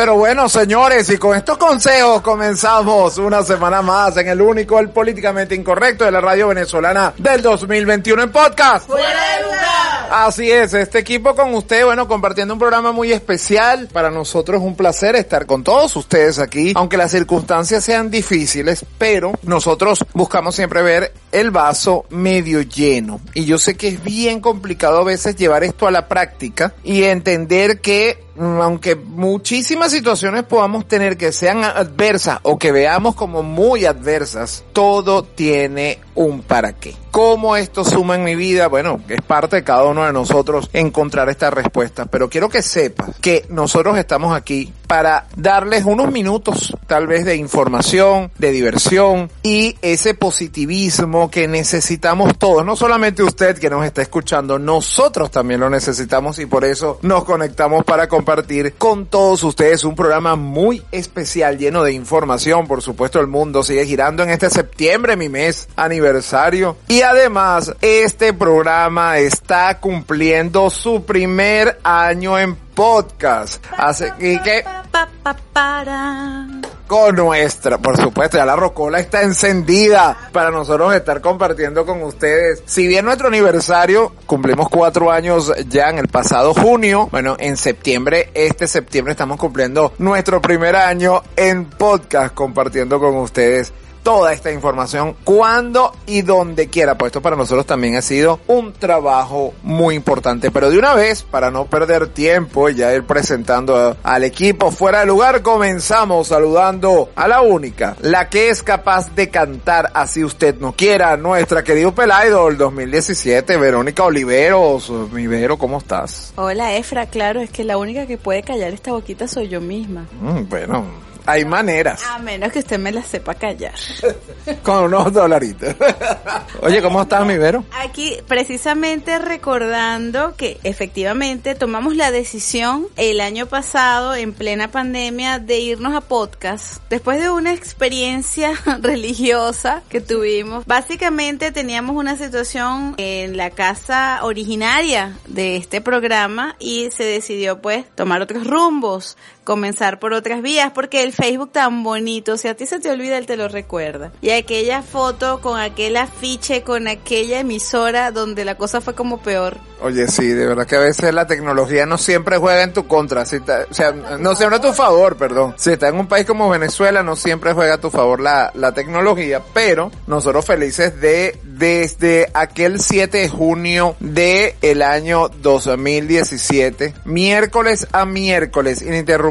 Pero bueno, señores, y con estos consejos comenzamos una semana más en el único, el políticamente incorrecto de la radio venezolana del 2021 en podcast. ¡Fuera de lugar! Así es, este equipo con usted, bueno, compartiendo un programa muy especial. Para nosotros es un placer estar con todos ustedes aquí, aunque las circunstancias sean difíciles, pero nosotros buscamos siempre ver el vaso medio lleno. Y yo sé que es bien complicado a veces llevar esto a la práctica y entender que aunque muchísimas situaciones podamos tener que sean adversas o que veamos como muy adversas, todo tiene un para qué. ¿Cómo esto suma en mi vida? Bueno, es parte de cada uno de nosotros encontrar esta respuesta, pero quiero que sepas que nosotros estamos aquí para darles unos minutos tal vez de información, de diversión y ese positivismo que necesitamos todos, no solamente usted que nos está escuchando, nosotros también lo necesitamos y por eso nos conectamos para compartir con todos ustedes un programa muy especial lleno de información, por supuesto el mundo sigue girando en este septiembre, mi mes aniversario. Y además este programa está cumpliendo su primer año en podcast. Así que con nuestra, por supuesto, ya la rocola está encendida para nosotros estar compartiendo con ustedes. Si bien nuestro aniversario cumplimos cuatro años ya en el pasado junio, bueno, en septiembre, este septiembre estamos cumpliendo nuestro primer año en podcast compartiendo con ustedes toda esta información cuando y donde quiera. Pues esto para nosotros también ha sido un trabajo muy importante. Pero de una vez, para no perder tiempo y ya ir presentando al equipo fuera de lugar, comenzamos saludando a la única, la que es capaz de cantar así usted no quiera, nuestra querido Pelaido 2017, Verónica Oliveros. Mi Vero, ¿cómo estás? Hola, Efra, claro, es que la única que puede callar esta boquita soy yo misma. Mm, bueno, hay maneras. A menos que usted me la sepa callar. Con unos dolaritos. Oye, ¿cómo estás, mi Vero? Aquí precisamente recordando que efectivamente tomamos la decisión el año pasado en plena pandemia de irnos a podcast después de una experiencia religiosa que tuvimos. Básicamente teníamos una situación en la casa originaria de este programa y se decidió pues tomar otros rumbos, comenzar por otras vías porque el Facebook tan bonito, si a ti se te olvida él te lo recuerda. Y aquella foto con aquel afiche, con aquella emisora donde la cosa fue como peor. Oye, sí, de verdad que a veces la tecnología no siempre juega en tu contra, si está- o sea, no siempre a tu favor, perdón. Si está en un país como Venezuela, no siempre juega a tu favor la, la tecnología, pero nosotros felices de, desde aquel 7 de junio de el año 2017, miércoles a miércoles,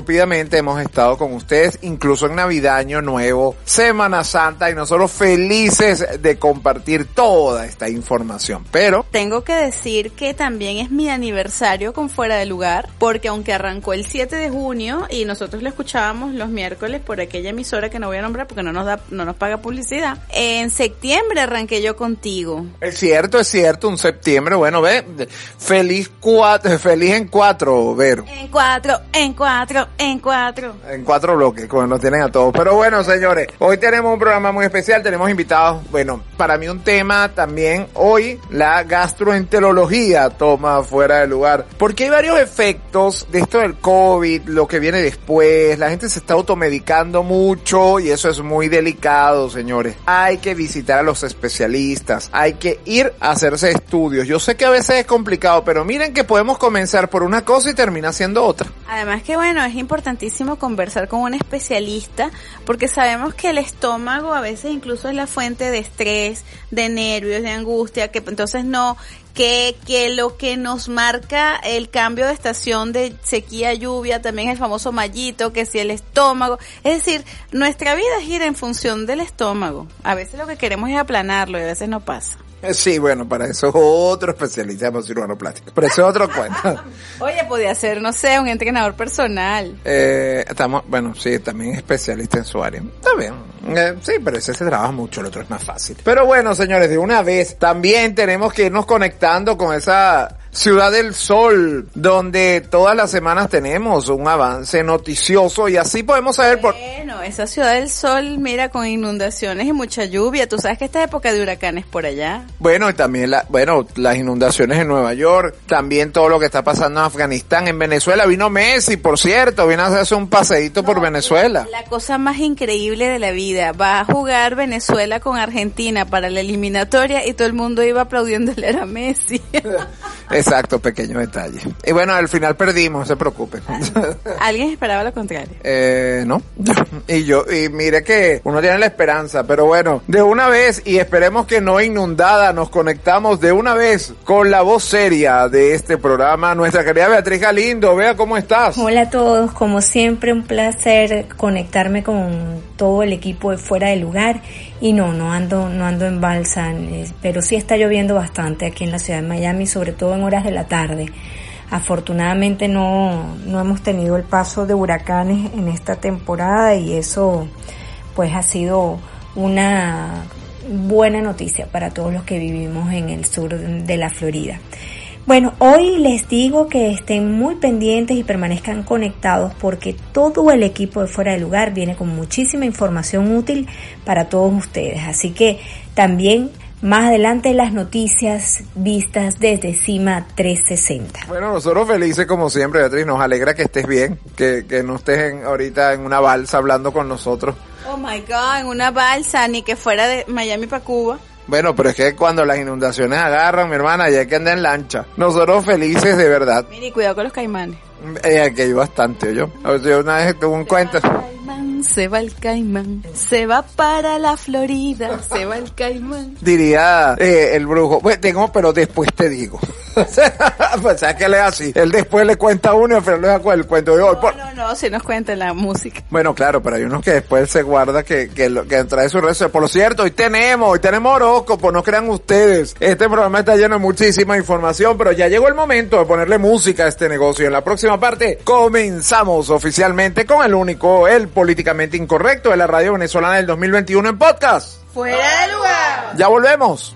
ininterrumpidamente hemos estado con ustedes, incluso en Navidad, Año Nuevo, Semana Santa, y nosotros felices de compartir toda esta información, pero Tengo que decir que también es mi aniversario con Fuera de Lugar, porque aunque arrancó el 7 de junio y nosotros lo escuchábamos los miércoles por aquella emisora que no voy a nombrar porque no nos da, no nos paga publicidad, en septiembre arranqué yo contigo. Es cierto, es cierto, un septiembre, bueno, ve, feliz cuatro, feliz en cuatro, Vero. En cuatro, en cuatro, en cuatro. En cuatro bloques, como nos tienen a todos. Pero bueno, señores, hoy tenemos un programa muy especial, tenemos invitados, bueno, para mí un tema también, hoy la gastroenterología toma fuera de lugar, porque hay varios efectos de esto del COVID, lo que viene después, la gente se está automedicando mucho y eso es muy delicado, señores. Hay que visitar a los especialistas, hay que ir a hacerse estudios. Yo sé que a veces es complicado, pero miren que podemos comenzar por una cosa y termina siendo otra. Además que bueno, es importantísimo conversar con un especialista porque sabemos que el estómago a veces incluso es la fuente de estrés, de nervios, de angustia, que entonces no que, que lo que nos marca el cambio de estación de sequía lluvia también el famoso mallito, que si el estómago, es decir, nuestra vida gira en función del estómago. A veces lo que queremos es aplanarlo y a veces no pasa. Sí, bueno, para eso es otro especialista de cirujano plástico. Pero eso es otro cuento. Oye, podía ser, no sé, un entrenador personal. Eh, estamos, bueno, sí, también especialista en su área. Está bien. Eh, sí, pero ese se trabaja mucho, el otro es más fácil. Pero bueno, señores, de una vez también tenemos que irnos conectando con esa Ciudad del Sol, donde todas las semanas tenemos un avance noticioso y así podemos saber por... Bueno, esa ciudad del sol, mira, con inundaciones y mucha lluvia. Tú sabes que esta época de huracanes por allá. Bueno, y también la, bueno, las inundaciones en Nueva York, también todo lo que está pasando en Afganistán, en Venezuela. Vino Messi, por cierto, viene a hacerse un paseíto por Venezuela. La cosa más increíble de la vida, va a jugar Venezuela con Argentina para la eliminatoria y todo el mundo iba aplaudiéndole a Messi. Exacto, pequeño detalle. Y bueno, al final perdimos, no se preocupen. Alguien esperaba lo contrario. Eh, no. Y yo, y mire que uno tiene la esperanza, pero bueno, de una vez, y esperemos que no inundada, nos conectamos de una vez con la voz seria de este programa, nuestra querida Beatriz Galindo. Vea cómo estás. Hola a todos, como siempre un placer conectarme con todo el equipo de fuera del lugar y no, no ando, no ando en balsa, eh, pero sí está lloviendo bastante aquí en la ciudad de Miami, sobre todo en horas de la tarde. Afortunadamente no, no hemos tenido el paso de huracanes en esta temporada y eso pues ha sido una buena noticia para todos los que vivimos en el sur de la Florida. Bueno, hoy les digo que estén muy pendientes y permanezcan conectados porque todo el equipo de fuera de lugar viene con muchísima información útil para todos ustedes. Así que también más adelante las noticias vistas desde CIMA 360. Bueno, nosotros felices como siempre, Beatriz, nos alegra que estés bien, que, que no estés en- ahorita en una balsa hablando con nosotros. Oh my god, en una balsa, ni que fuera de Miami para Cuba. Bueno, pero es que cuando las inundaciones agarran, mi hermana, ya hay que andar en lancha. Nosotros felices de verdad. Mire, y cuidado con los caimanes. Eh, aquí hay bastante, yo. O sea, yo una vez tuve un cuento. Caimán, se va el caimán, se va para la Florida, se va el caimán. Diría eh, el brujo, pues tengo, pero después te digo. pues sabes que le así. Él después le cuenta a uno y al final le da el cuento de hoy. No, no, no, si nos cuenta la música. Bueno, claro, pero hay unos que después se guarda que, que, lo, que trae su redes. Por lo cierto, hoy tenemos, hoy tenemos horóscopo, no crean ustedes. Este programa está lleno de muchísima información, pero ya llegó el momento de ponerle música a este negocio. En la próxima parte comenzamos oficialmente con el único, el políticamente incorrecto de la radio venezolana del 2021 en podcast. Fuera de lugar. Ya volvemos.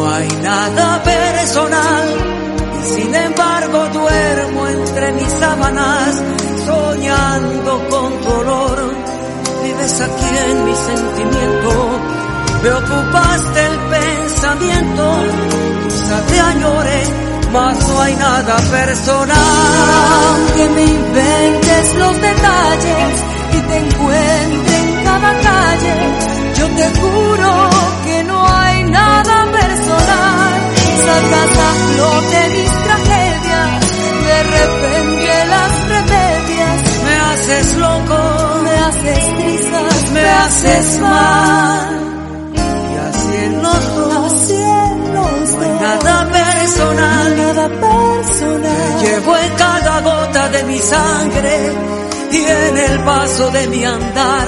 no hay nada personal, y sin embargo duermo entre mis sábanas, soñando con tu olor. Vives aquí en mi sentimiento, me ocupaste el pensamiento, quizá te añore, mas no hay nada personal. que me inventes los detalles y te encuentre en cada calle. Yo te juro que no hay nada personal. Sacas a flote mis tragedias, de repente las remedias. Me haces loco, Me haces trizas, me haces mal, y los dos. Los No hay nada personal. Personal. Llevo en cada gota de mi sangre y en el paso de mi andar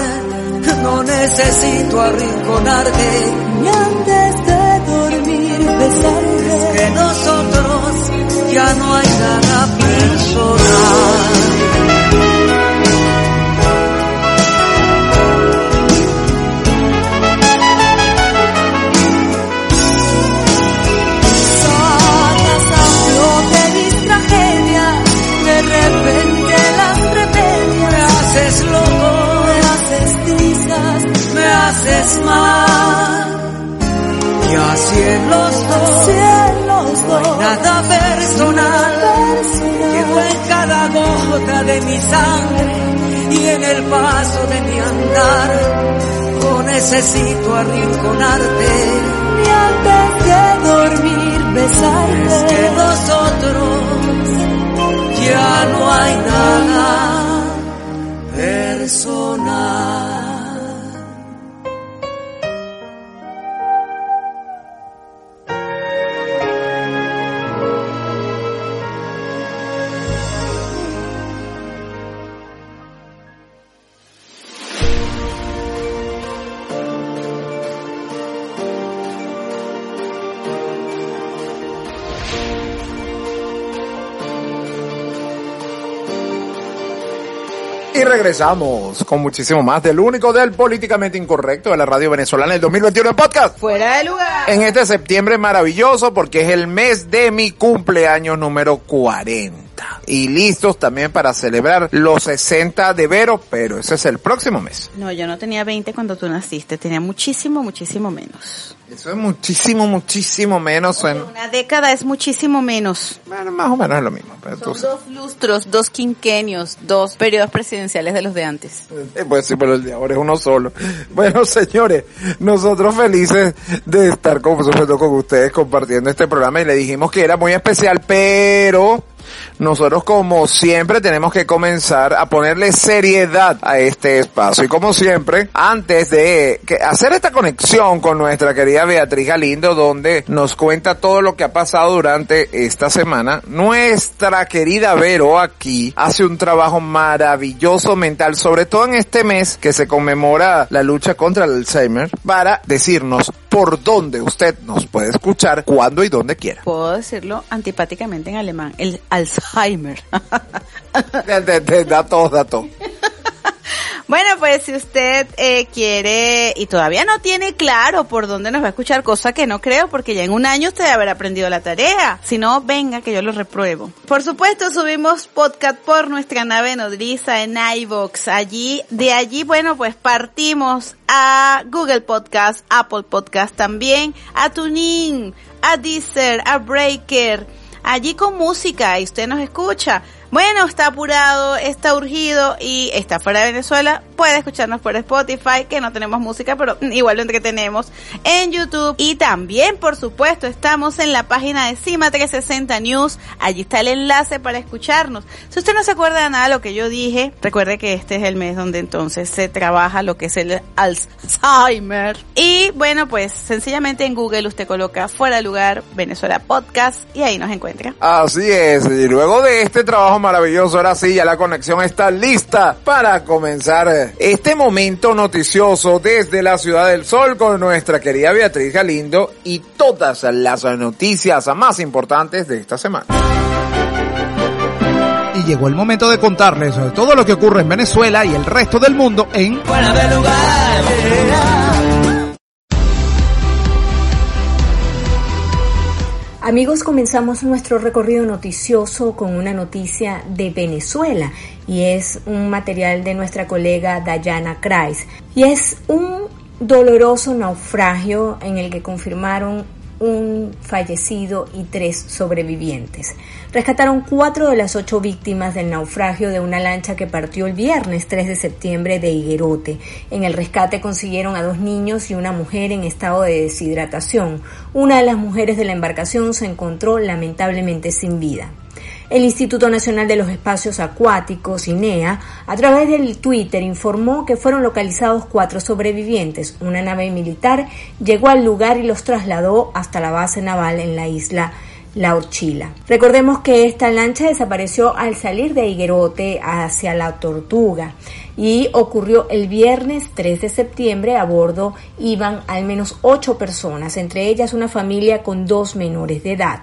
no necesito arrinconarte. Besarte. Que nosotros ya no hay nada personal. Sacas a flote mis tragedias, de repente las remedias. Me haces loco, Me haces trizas, me haces mal. Y así en los dos, cielos dos. nada personal. Llevo en cada gota de mi sangre y en el paso de mi andar. No necesito arrinconarte. Ni antes de dormir besarte. Que nosotros ya no hay nada personal. Regresamos con muchísimo más del único del políticamente incorrecto de la radio venezolana del 2021 en podcast. Fuera de lugar. En este septiembre maravilloso porque es el mes de mi cumpleaños número 40. Y listos también para celebrar los 60 de Vero, pero ese es el próximo mes. No, yo no tenía 20 cuando tú naciste, tenía muchísimo, muchísimo menos. Eso es muchísimo, muchísimo menos. En, Una década es muchísimo menos. bueno, más o menos es lo mismo. Pero tú Son dos lustros, dos quinquenios, dos periodos presidenciales de los de antes. Eh, Pues sí, pero el de ahora es uno solo. Bueno, señores, nosotros felices de estar con, con ustedes compartiendo este programa y le dijimos que era muy especial, pero nosotros como siempre tenemos que comenzar a ponerle seriedad a este espacio. Y como siempre, antes de hacer esta conexión con nuestra querida Beatriz Galindo, donde nos cuenta todo lo que ha pasado durante esta semana, nuestra querida Vero aquí hace un trabajo maravilloso mental, sobre todo en este mes que se conmemora la lucha contra el Alzheimer, para decirnos por dónde usted nos puede escuchar, cuándo y dónde quiera. Puedo decirlo antipáticamente en alemán, el Alzheimer. Da todo, da todo. Bueno, pues si usted eh, quiere y todavía no tiene claro por dónde nos va a escuchar, cosa que no creo, porque ya en un año usted haber aprendido la tarea. Si no, venga que yo lo repruebo. Por supuesto, subimos podcast por nuestra nave nodriza en iVoox. Allí, de allí, bueno, pues partimos a Google Podcast, Apple Podcast también, a TuneIn, a Deezer, a Breaker allí con música y usted nos escucha. Bueno, está apurado, está urgido y está fuera de Venezuela, puede escucharnos por Spotify, que no tenemos música, pero igual lo entretenemos, en YouTube y también, por supuesto, estamos en la página de Cima 360 News, allí está el enlace para escucharnos. Si usted no se acuerda de nada de lo que yo dije, recuerde que este es el mes donde entonces se trabaja lo que es el Alzheimer. Y bueno, pues sencillamente en Google usted coloca fuera de lugar Venezuela Podcast y ahí nos encuentra. Así es, y luego de este trabajo maravilloso, ahora sí, ya la conexión está lista para comenzar este momento noticioso desde la Ciudad del Sol con nuestra querida Beatriz Galindo y todas las noticias más importantes de esta semana. Y llegó el momento de contarles sobre todo lo que ocurre en Venezuela y el resto del mundo en Fuera de lugar. Amigos, comenzamos nuestro recorrido noticioso con una noticia de Venezuela y es un material de nuestra colega Dayana Kreis y es un doloroso naufragio en el que confirmaron un fallecido y tres sobrevivientes. Rescataron cuatro de las ocho víctimas del naufragio de una lancha que partió el viernes 3 de septiembre de Higuerote. En el rescate consiguieron a dos niños y una mujer en estado de deshidratación. Una de las mujeres de la embarcación se encontró lamentablemente sin vida. El Instituto Nacional de los Espacios Acuáticos, INEA, a través del Twitter informó que fueron localizados cuatro sobrevivientes. Una nave militar llegó al lugar y los trasladó hasta la base naval en la isla La Orchila. Recordemos que esta lancha desapareció al salir de Higuerote hacia La Tortuga y ocurrió el viernes 3 de septiembre. A bordo iban al menos ocho personas, entre ellas una familia con dos menores de edad.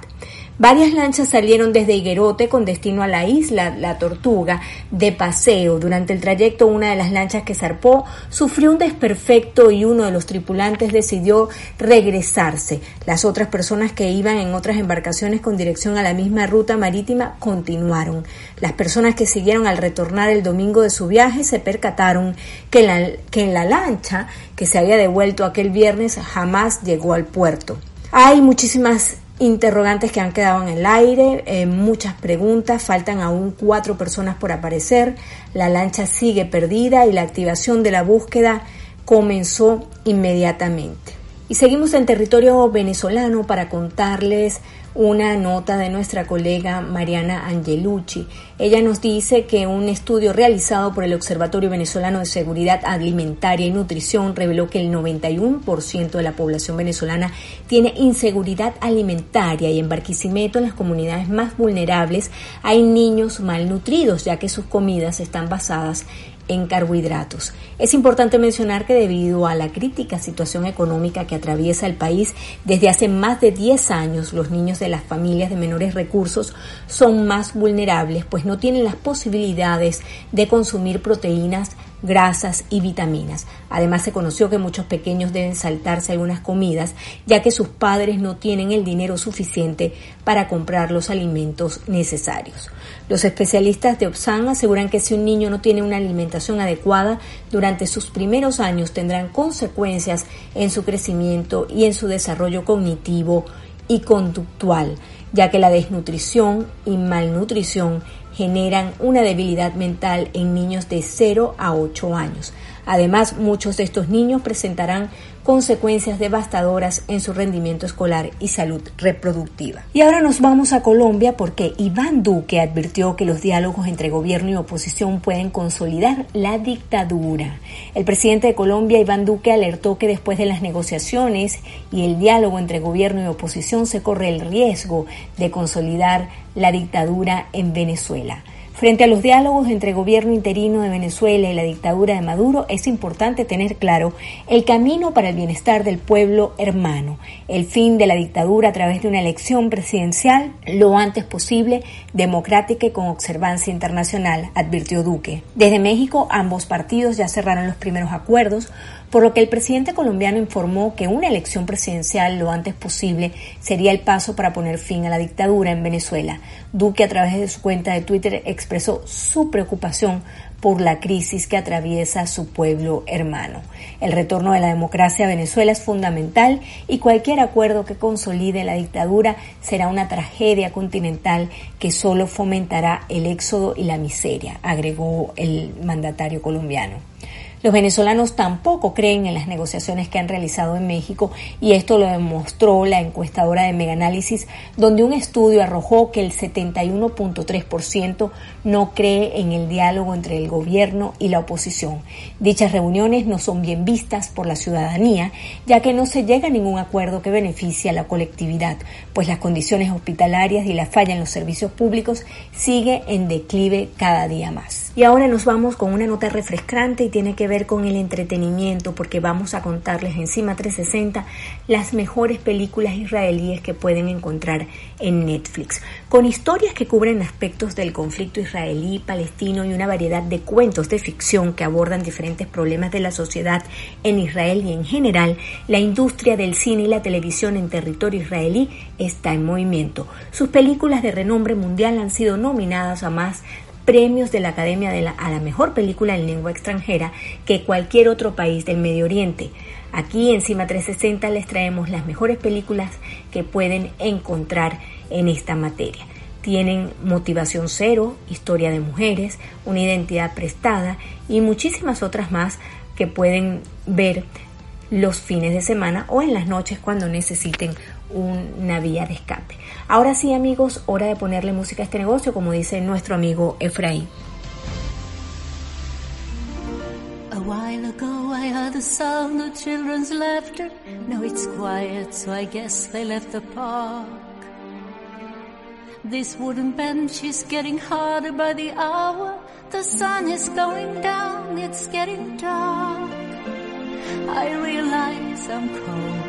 Varias lanchas salieron desde Higuerote con destino a la isla La Tortuga de paseo. Durante el trayecto una de las lanchas que zarpó sufrió un desperfecto y uno de los tripulantes decidió regresarse. Las otras personas que iban en otras embarcaciones con dirección a la misma ruta marítima continuaron. Las personas que siguieron al retornar el domingo de su viaje se percataron que, la, que en la lancha que se había devuelto aquel viernes jamás llegó al puerto. Hay muchísimas interrogantes que han quedado en el aire, eh, muchas preguntas, faltan aún cuatro personas por aparecer, la lancha sigue perdida y la activación de la búsqueda comenzó inmediatamente. Y seguimos en territorio venezolano para contarles una nota de nuestra colega Mariana Angelucci. Ella nos dice que un estudio realizado por el Observatorio Venezolano de Seguridad Alimentaria y Nutrición reveló que el 91% de la población venezolana tiene inseguridad alimentaria y en Barquisimeto, en las comunidades más vulnerables, hay niños malnutridos ya que sus comidas están basadas en carbohidratos. Es importante mencionar que debido a la crítica situación económica que atraviesa el país desde hace más de 10 años, los niños de las familias de menores recursos son más vulnerables, pues no tienen las posibilidades de consumir proteínas grasas y vitaminas. Además se conoció que muchos pequeños deben saltarse algunas comidas ya que sus padres no tienen el dinero suficiente para comprar los alimentos necesarios. Los especialistas de OPSAN aseguran que si un niño no tiene una alimentación adecuada durante sus primeros años tendrán consecuencias en su crecimiento y en su desarrollo cognitivo y conductual, ya que la desnutrición y malnutrición generan una debilidad mental en niños de 0 a 8 años. Además, muchos de estos niños presentarán consecuencias devastadoras en su rendimiento escolar y salud reproductiva. Y ahora nos vamos a Colombia porque Iván Duque advirtió que los diálogos entre gobierno y oposición pueden consolidar la dictadura. El presidente de Colombia, Iván Duque, alertó que después de las negociaciones y el diálogo entre gobierno y oposición se corre el riesgo de consolidar la dictadura en Venezuela. Frente a los diálogos entre gobierno interino de Venezuela y la dictadura de Maduro, es importante tener claro el camino para el bienestar del pueblo hermano, el fin de la dictadura a través de una elección presidencial lo antes posible, democrática y con observancia internacional, advirtió Duque. Desde México, ambos partidos ya cerraron los primeros acuerdos por lo que el presidente colombiano informó que una elección presidencial lo antes posible sería el paso para poner fin a la dictadura en Venezuela. Duque a través de su cuenta de Twitter expresó su preocupación por la crisis que atraviesa su pueblo hermano. El retorno de la democracia a Venezuela es fundamental y cualquier acuerdo que consolide la dictadura será una tragedia continental que solo fomentará el éxodo y la miseria, agregó el mandatario colombiano. Los venezolanos tampoco creen en las negociaciones que han realizado en México y esto lo demostró la encuestadora de Megaanálisis, donde un estudio arrojó que el 71.3% no cree en el diálogo entre el gobierno y la oposición. Dichas reuniones no son bien vistas por la ciudadanía, ya que no se llega a ningún acuerdo que beneficie a la colectividad, pues las condiciones hospitalarias y la falla en los servicios públicos sigue en declive cada día más. Y ahora nos vamos con una nota refrescante y tiene que ver con el entretenimiento porque vamos a contarles encima 360 las mejores películas israelíes que pueden encontrar en Netflix, con historias que cubren aspectos del conflicto israelí-palestino y una variedad de cuentos de ficción que abordan diferentes problemas de la sociedad en Israel y en general, la industria del cine y la televisión en territorio israelí está en movimiento. Sus películas de renombre mundial han sido nominadas a más premios de la Academia de la, a la mejor película en lengua extranjera que cualquier otro país del Medio Oriente. Aquí en Cima 360 les traemos las mejores películas que pueden encontrar en esta materia. Tienen motivación cero, historia de mujeres, una identidad prestada y muchísimas otras más que pueden ver los fines de semana o en las noches cuando necesiten una vía de escape. Ahora sí, amigos, hora de ponerle música a este negocio, como dice nuestro amigo Efraín. A while ago I heard the sound of children's laughter. Now it's quiet, so I guess they left the park. This wooden bench is getting harder by the hour. The sun is going down, it's getting dark. I realize I'm cold.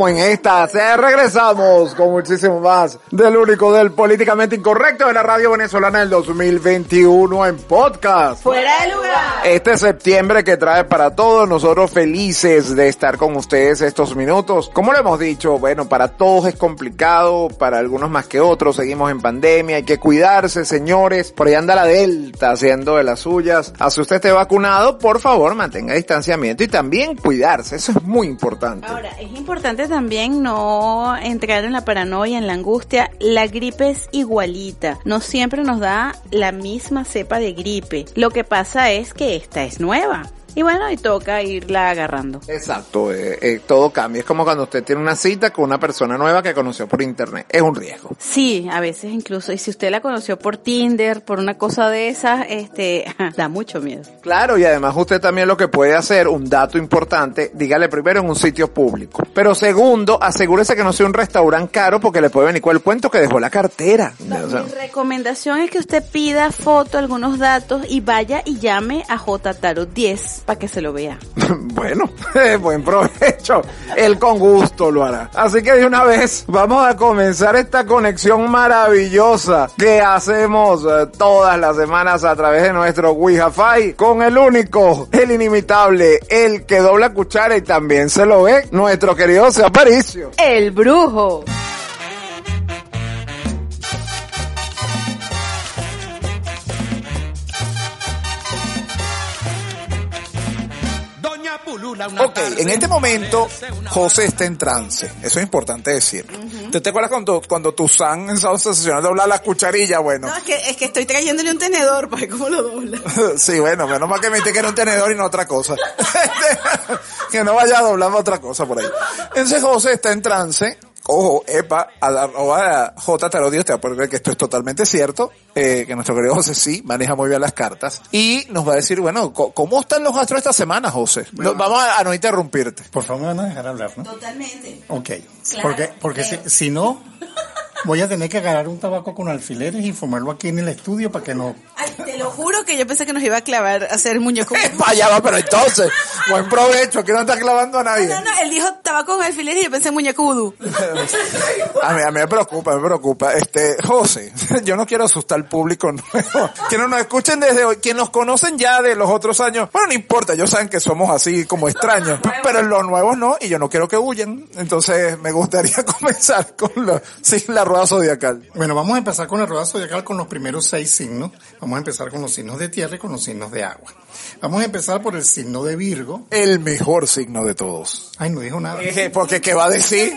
como en esta. Regresamos con muchísimo más del único del políticamente incorrecto de la radio venezolana del 2021 en podcast. Fuera de lugar. Este septiembre que trae para todos nosotros felices de estar con ustedes estos minutos. Como lo hemos dicho, bueno, para todos es complicado, para algunos más que otros, seguimos en pandemia, hay que cuidarse, señores. Por ahí anda la Delta haciendo de las suyas. Ah, Así usted esté vacunado, por favor, mantenga distanciamiento y también cuidarse. Eso es muy importante. Ahora, es importante también no entrar en la paranoia, en la angustia. La gripe es igualita. No siempre nos da la misma cepa de gripe. Lo que pasa es que esta es nueva. Y bueno, y toca irla agarrando. Exacto, eh, eh, todo cambia. Es como cuando usted tiene una cita con una persona nueva que conoció por internet. Es un riesgo. Sí, a veces incluso, y si usted la conoció por Tinder, por una cosa de esas, este, da mucho miedo. Claro, y además usted también lo que puede hacer, un dato importante, dígale primero en un sitio público. Pero segundo, asegúrese que no sea un restaurante caro porque le puede venir con el cuento que dejó la cartera. O sea, Mi recomendación es que usted pida foto, algunos datos y vaya y llame a J Tarot 10 para que se lo vea. bueno, buen provecho. Él con gusto lo hará. Así que de una vez vamos a comenzar esta conexión maravillosa que hacemos eh, todas las semanas a través de nuestro Wi-Fi con el único, el inimitable, el que dobla cuchara y también se lo ve, nuestro querido Aparicio. El brujo. Ok, en este momento José está en trance. Eso es importante decir. ¿Te, te acuerdas cuando, cuando tu san en esa sesión dobla la cucharilla? Bueno, No, es que, es que estoy trayéndole un tenedor para ver cómo lo dobla. sí, bueno, menos mal que me dijiste que era un tenedor y no otra cosa. que no vaya a doblar otra cosa por ahí. Entonces José está en trance. Ojo, epa, a la arroba J Tarodios te va a creer que esto es totalmente cierto, eh, que nuestro querido José sí maneja muy bien las cartas y nos va a decir, bueno, ¿cómo están los astros esta semana, José? No, vamos a, a no interrumpirte. Por favor, me van a dejar hablar, ¿no? Totalmente. Ok. Claro. Porque, porque si, si no, voy a tener que agarrar un tabaco con alfileres y fumarlo aquí en el estudio para que no... Ay, te lo juro que yo pensé que nos iba a clavar a hacer muñeco. Epa, ya va, pero entonces, buen provecho, que no está clavando a nadie. No, no, él dijo tabaco con alfiler y yo pensé en muñeco vudú. A mí, a mí me preocupa, me preocupa. Este, José, yo no quiero asustar al público nuevo. Que no nos escuchen desde hoy. Quienes nos conocen ya de los otros años, bueno, no importa, ellos saben que somos así como extraños. Pero los nuevos no, y yo no quiero que huyan. Entonces, me gustaría comenzar con la, sí, la rueda zodiacal. Bueno, vamos a empezar con el rueda zodiacal con los primeros seis signos. Vamos a empezar con los signos de tierra y con los signos de agua. Vamos a empezar por el signo de Virgo. El mejor signo de todos. Ay, no dijo nada. Eh, Porque, ¿qué va a decir?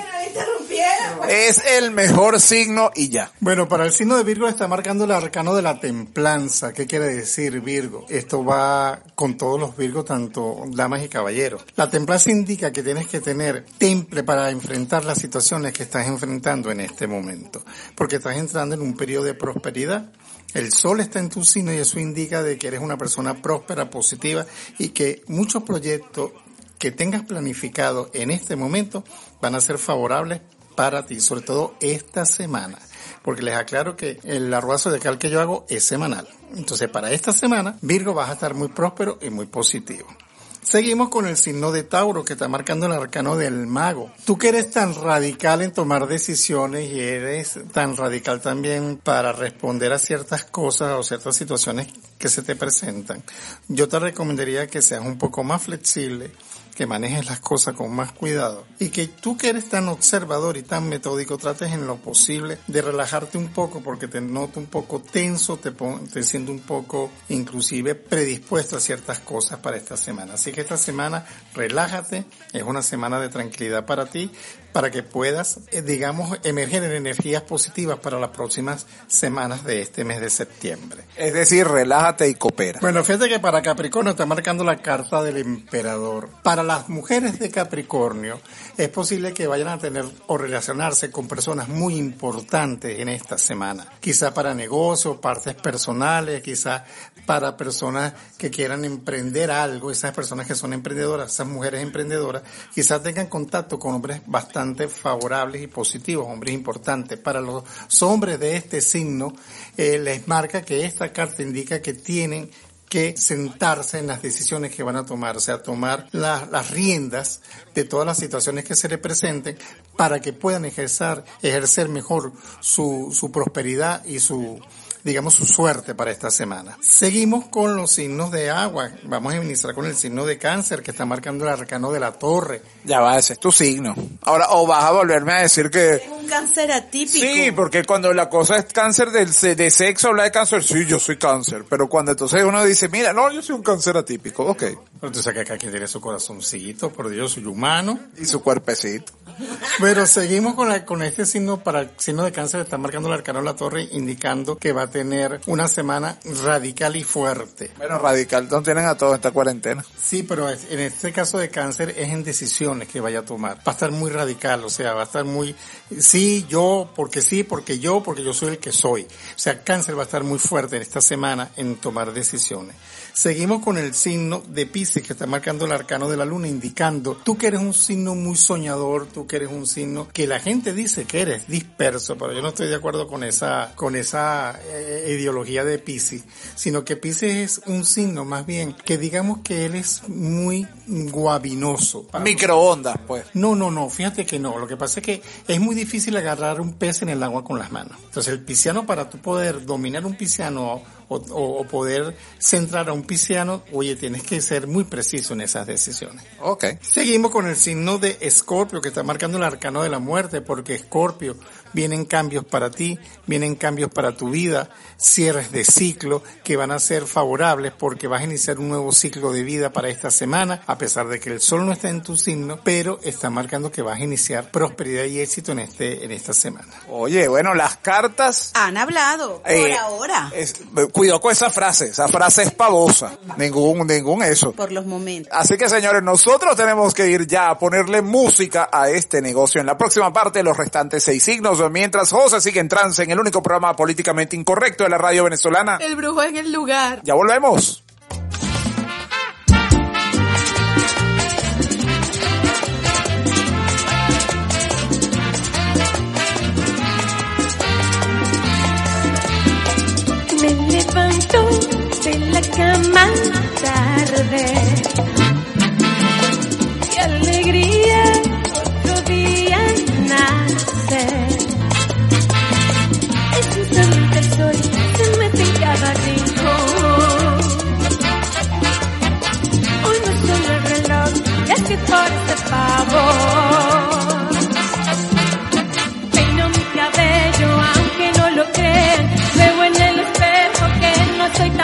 Es el mejor signo y ya. Bueno, para el signo de Virgo está marcando el arcano de la templanza. ¿Qué quiere decir Virgo? Esto va con todos los Virgos, tanto damas y caballeros. La templanza indica que tienes que tener temple para enfrentar las situaciones que estás enfrentando en este momento, porque estás entrando en un periodo de prosperidad. El sol está en tu signo y eso indica de que eres una persona próspera, positiva y que muchos proyectos que tengas planificado en este momento van a ser favorables para ti, sobre todo esta semana. Porque les aclaro que el arroz zodiacal que yo hago es semanal. Entonces, para esta semana, Virgo vas a estar muy próspero y muy positivo. Seguimos con el signo de Tauro que está marcando el arcano del mago. Tú que eres tan radical en tomar decisiones y eres tan radical también para responder a ciertas cosas o ciertas situaciones que se te presentan, yo te recomendaría que seas un poco más flexible, que manejes las cosas con más cuidado y que tú que eres tan observador y tan metódico trates en lo posible de relajarte un poco porque te noto un poco tenso, te, te siento un poco inclusive predispuesto a ciertas cosas para esta semana. Así que esta semana relájate, es una semana de tranquilidad para ti, para que puedas, eh, digamos, emerger en energías positivas para las próximas semanas de este mes de septiembre. Es decir, relájate y coopera. Bueno, fíjate que para Capricornio está marcando la carta del emperador. Para las mujeres de Capricornio es posible que vayan a tener o relacionarse con personas muy importantes en esta semana. Quizá para negocios, partes personales, quizá para personas que quieran emprender algo, esas personas que son emprendedoras, esas mujeres emprendedoras, quizás tengan contacto con hombres bastante favorables y positivos, hombres importantes. Para los hombres de este signo, eh, les marca que esta carta indica que tienen que sentarse en las decisiones que van a tomar, o sea, tomar la- las riendas de todas las situaciones que se le presenten para que puedan ejercer, ejercer mejor su, su prosperidad y su, digamos, su suerte para esta semana. Seguimos con los signos de agua. Vamos a iniciar con el signo de cáncer que está marcando el arcano de la torre. Ya va, ese es tu signo. Ahora, o vas a volverme a decir que... Es un cáncer atípico. Sí, porque cuando la cosa es cáncer del, se- de sexo, habla de cáncer, sí, yo soy cáncer. Pero cuando entonces uno dice, mira, no, yo soy un cáncer atípico, ok. Pero tú sabes que tiene su corazoncito, por Dios, soy humano. Y su cuerpecito. Pero seguimos con, la, con este signo para el signo de cáncer, está marcando el arcano de la torre, indicando que va a tener una semana radical y fuerte. Bueno, radical, no tienen a todos esta cuarentena. Sí, pero es- en este caso de cáncer es en decisiones que vaya a tomar. Va a estar muy radical, o sea, va a estar muy, sí, yo, porque sí, porque yo, porque yo soy el que soy. O sea, cáncer va a estar muy fuerte en esta semana en tomar decisiones. Seguimos con el signo de Pisces que está marcando el arcano de la luna, indicando tú que eres un signo muy soñador, tú que eres un signo que la gente dice que eres disperso, pero yo no estoy de acuerdo con esa, con esa eh, ideología de Pisces, sino que Pisces es un signo más bien que digamos que él es muy guabinoso. Microondas, pues. No, no, no, fíjate que no. Lo que pasa es que es muy difícil agarrar un pez en el agua con las manos. Entonces el pisciano, para tú poder dominar un pisciano o, poder centrar a un pisciano, oye, tienes que ser muy preciso en esas decisiones. Ok. Seguimos con el signo de Escorpio, que está marcando el arcano de la muerte, porque Escorpio vienen cambios para ti, vienen cambios para tu vida, cierres de ciclo que van a ser favorables porque vas a iniciar un nuevo ciclo de vida para esta semana, a pesar de que el sol no está en tu signo, pero está marcando que vas a iniciar prosperidad y éxito en este, en esta semana. Oye, bueno, las cartas... Han hablado por eh, ahora, es- cuidado con esa frase, esa frase es pavosa. Ningún, ningún eso. por los momentos. Así que señores, nosotros tenemos que ir ya a ponerle música a este negocio. En la próxima parte, los restantes seis signos, mientras José sigue en trance en el único programa políticamente incorrecto de la radio venezolana. El brujo en el lugar. Ya volvemos. Me levanto de la cama tarde. Qué alegría, otro día nace.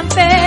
Tan.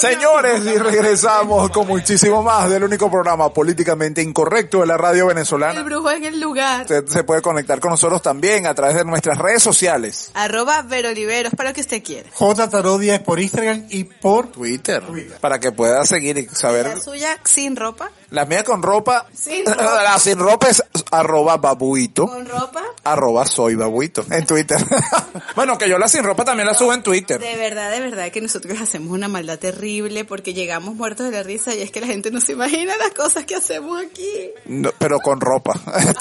Señores, y regresamos con muchísimo más del único programa políticamente incorrecto de la radio El venezolana. brujo en el lugar. Usted se puede conectar con nosotros también a través de nuestras redes sociales. Arroba Veroliveros para lo que usted quiera. J Tarodia es por Instagram y por Twitter. Para que pueda seguir y saber. La suya sin ropa. La mía con ropa. Sin ropa. La sin ropa es arroba babuito. Con ropa. Arroba soy babuito en Twitter. bueno, que yo la sin ropa también la subo en Twitter. De verdad, de verdad que nosotros hacemos una maldad terrible porque llegamos muertos de la risa y es que la gente no se imagina las cosas que hacemos aquí. No, pero con ropa.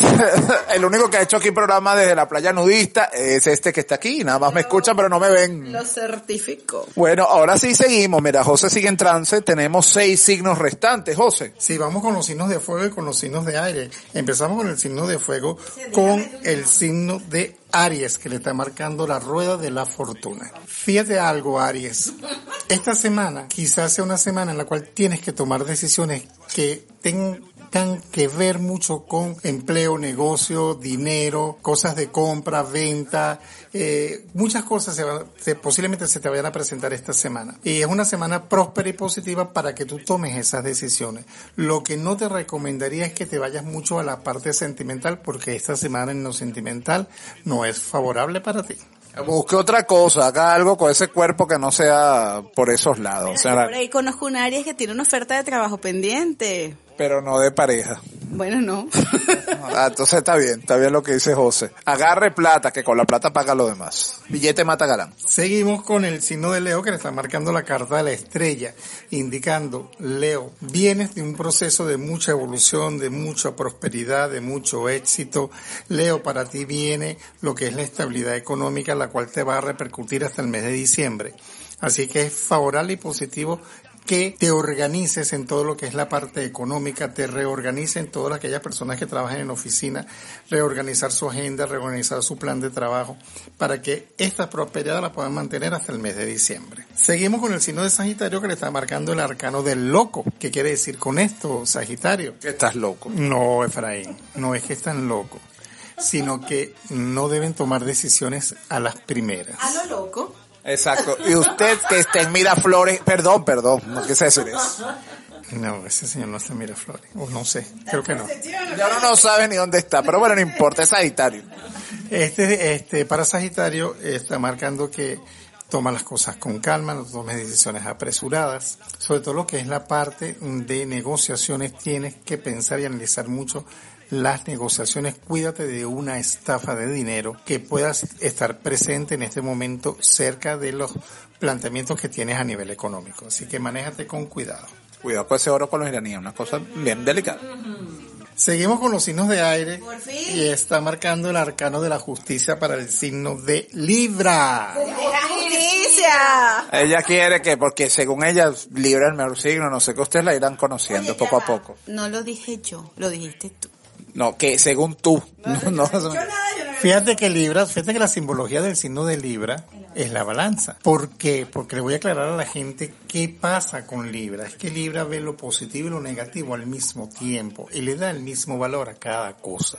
El único que ha hecho aquí programa desde la playa nudista es este que está aquí. Nada más me escuchan, pero no me ven. Lo certifico. Bueno, ahora sí seguimos. Mira, José sigue en trance. Tenemos seis signos restantes, José. Sí, vamos con los signos de fuego y con los signos de aire. Empezamos con el signo de fuego, con el signo de Aries, que le está marcando la rueda de la fortuna. Fíjate algo, Aries. Esta semana quizás sea una semana en la cual tienes que tomar decisiones que tengan que ver mucho con empleo, negocio, dinero, cosas de compra, venta, eh, muchas cosas se van- se- posiblemente se te vayan a presentar esta semana. Y es una semana próspera y positiva para que tú tomes esas decisiones. Lo que no te recomendaría es que te vayas mucho a la parte sentimental porque esta semana en lo sentimental no es favorable para ti. Busque otra cosa, haga algo con ese cuerpo que no sea por esos lados. O sea, Por ahí conozco un Aries que tiene una oferta de trabajo pendiente. Pero no de pareja. Bueno, no. Ah, entonces está bien, está bien lo que dice José. Agarre plata, que con la plata paga lo demás. Billete mata galán. Seguimos con el signo de Leo que le está marcando la carta de la estrella, indicando, Leo, vienes de un proceso de mucha evolución, de mucha prosperidad, de mucho éxito. Leo, para ti viene lo que es la estabilidad económica, la cual te va a repercutir hasta el mes de diciembre. Así que es favorable y positivo que te organices en todo lo que es la parte económica, te reorganices en todas aquellas personas que trabajan en oficina, reorganizar su agenda, reorganizar su plan de trabajo, para que esta prosperidad la puedan mantener hasta el mes de diciembre. Seguimos con el signo de Sagitario que le está marcando el arcano del loco. ¿Qué quiere decir con esto, Sagitario? Que estás loco. No, Efraín, no es que están locos, sino que no deben tomar decisiones a las primeras. A lo loco. Exacto. Y usted que está en Miraflores, perdón, perdón, no quise decir eso. No, ese señor no está en Miraflores, o no sé, creo que no. Ya uno no sabe ni dónde está, pero bueno, no importa, es Sagitario. Este, este, para Sagitario está marcando que toma las cosas con calma, no tomes decisiones apresuradas. Sobre todo lo que es la parte de negociaciones, tienes que pensar y analizar mucho las negociaciones. Cuídate de una estafa de dinero que puedas estar presente en este momento cerca de los planteamientos que tienes a nivel económico. Así que manéjate con cuidado. Cuidado con ese oro con los iraníes, una cosa bien delicada. Seguimos con los signos de aire Por fin. y está marcando el arcano de la justicia para el signo de Libra. ¡La justicia! Ella quiere que, porque según ella, Libra es el mejor signo, no sé que ustedes la irán conociendo poco a poco. No lo dije yo, lo dijiste tú. No, que según tú. No, no, Fíjate que Libra, fíjate que la simbología del signo de Libra es la balanza. ¿Por qué? Porque le voy a aclarar a la gente qué pasa con Libra. Es que Libra ve lo positivo y lo negativo al mismo tiempo y le da el mismo valor a cada cosa.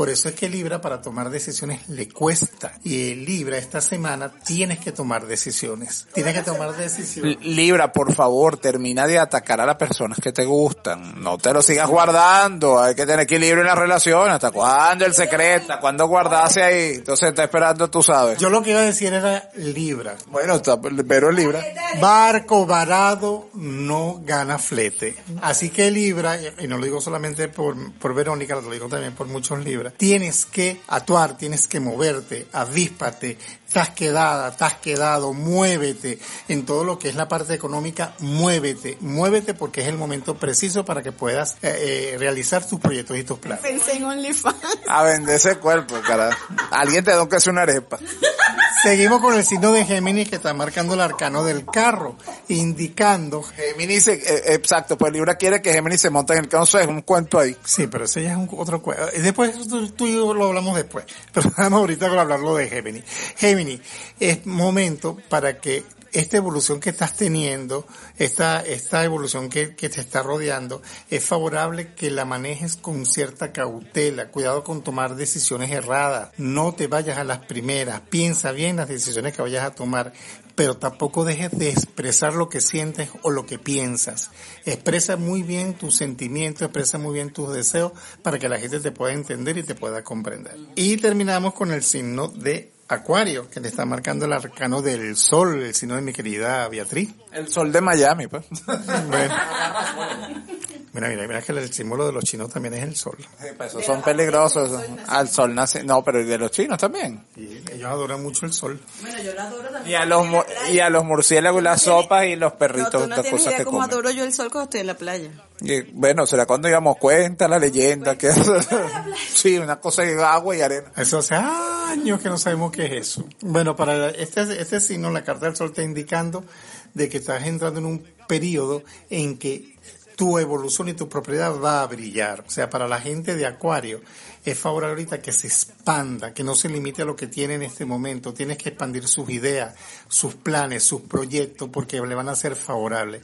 Por eso es que Libra para tomar decisiones le cuesta. Y Libra esta semana tienes que tomar decisiones. Tienes que tomar decisiones. Libra, por favor, termina de atacar a las personas que te gustan. No te lo sigas guardando. Hay que tener equilibrio en la relación. ¿Hasta cuándo el secreto? ¿Hasta cuándo guardarse ahí? Entonces está esperando, tú sabes. Yo lo que iba a decir era Libra. Bueno, está, pero Libra. Barco varado no gana flete. Así que Libra, y no lo digo solamente por, por Verónica, lo digo también por muchos Libra, tienes que actuar, tienes que moverte, avíspate, estás quedada, estás quedado, muévete en todo lo que es la parte económica, muévete, muévete porque es el momento preciso para que puedas eh, eh, realizar tus proyectos y tus planes. Pensé en OnlyFans. A vender ese cuerpo, cara. Alguien te da que hacer una arepa. Seguimos con el signo de Géminis que está marcando el arcano del carro, indicando Géminis, eh, eh, exacto, pues Libra quiere que Géminis se monte en el carro. Eso es un cuento ahí. Sí, pero ese ya es un, otro cuento. Después, tú, tú y yo lo hablamos después. Pero vamos ahorita con hablarlo de Géminis. Géminis, Es momento para que esta evolución que estás teniendo, esta, esta evolución que, que te está rodeando, es favorable que la manejes con cierta cautela. Cuidado con tomar decisiones erradas. No te vayas a las primeras. Piensa bien las decisiones que vayas a tomar pero tampoco dejes de expresar lo que sientes o lo que piensas. Expresa muy bien tus sentimientos, expresa muy bien tus deseos para que la gente te pueda entender y te pueda comprender. Y terminamos con el signo de Acuario, que le está marcando el arcano del sol, el signo de mi querida Beatriz. El sol de Miami, pues. Bueno. Mira, mira, mira que el símbolo de los chinos también es el sol. Pues esos son peligrosos. Al sol nace. No, pero el de los chinos también. Y ellos adoran mucho el sol. Bueno, yo la adoro también. Y a los, y a los murciélagos, las sopas y los No, perritos, tú no las tienes cosas idea que cómo comen. adoro yo el sol cuando estoy en la playa. Y, bueno, será cuando íbamos cuenta la leyenda que sí, una cosa de agua y arena. Eso hace años que no sabemos qué es eso. Bueno, para este, este signo, la carta del sol está indicando de que estás entrando en un periodo en que tu evolución y tu propiedad va a brillar. O sea, para la gente de Acuario es favorable ahorita que se expanda, que no se limite a lo que tiene en este momento. Tienes que expandir sus ideas, sus planes, sus proyectos, porque le van a ser favorables.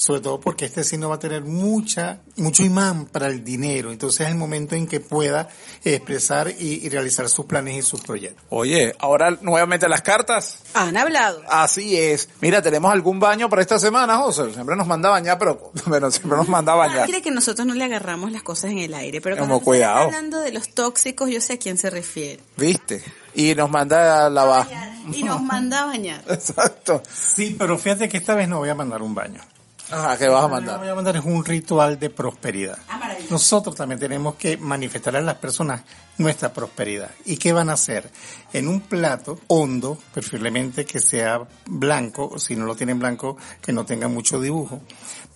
Sobre todo porque este signo va a tener mucha, mucho imán para el dinero. Entonces es el momento en que pueda expresar y, y realizar sus planes y sus proyectos. Oye, ahora nuevamente las cartas. Han hablado. Así es. Mira, ¿tenemos algún baño para esta semana, José? Siempre nos manda a bañar, pero bueno, siempre nos manda a bañar. Quiere que nosotros no le agarramos las cosas en el aire, pero Como cuando cuidado. está hablando de los tóxicos, yo sé a quién se refiere. ¿Viste? Y nos manda a lavar. Y nos manda a bañar. Exacto. Sí, pero fíjate que esta vez no voy a mandar un baño. Ajá, ¿qué vas a Lo que mandar? voy a mandar es un ritual de prosperidad. Nosotros también tenemos que manifestar a las personas nuestra prosperidad. ¿Y qué van a hacer? En un plato hondo, preferiblemente que sea blanco, si no lo tienen blanco, que no tenga mucho dibujo,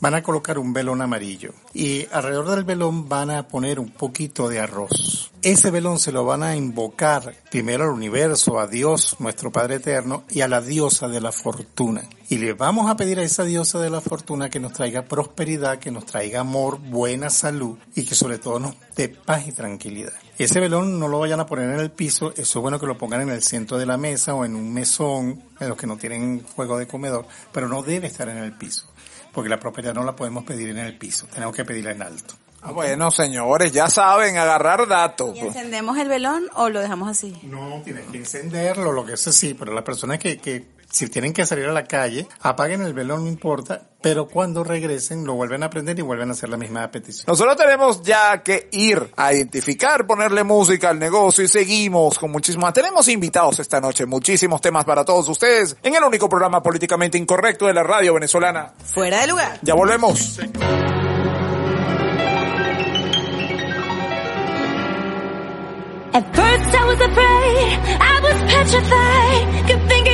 van a colocar un velón amarillo. Y alrededor del velón van a poner un poquito de arroz. Ese velón se lo van a invocar primero al universo, a Dios, nuestro Padre Eterno, y a la diosa de la fortuna. Y le vamos a pedir a esa diosa de la fortuna que nos traiga prosperidad, que nos traiga amor, buena salud y que sobre todo nos dé paz y tranquilidad. Ese velón no lo vayan a poner en el piso, eso es bueno que lo pongan en el centro de la mesa o en un mesón, en los que no tienen juego de comedor, pero no debe estar en el piso, porque la prosperidad no la podemos pedir en el piso, tenemos que pedirla en alto. Ah, Bueno, señores, ya saben, agarrar datos. ¿Y encendemos el velón o lo dejamos así? No, tienes que encenderlo, lo que sea sí, pero las personas que, que si tienen que salir a la calle, apaguen el velón, no importa, pero cuando regresen lo vuelven a prender y vuelven a hacer la misma petición. Nosotros tenemos ya que ir a identificar, ponerle música al negocio y seguimos con muchísimos. Tenemos invitados esta noche, muchísimos temas para todos ustedes en el único programa políticamente incorrecto de la radio venezolana. Fuera de lugar. Ya volvemos. At first I was afraid, I was petrified, kept thinking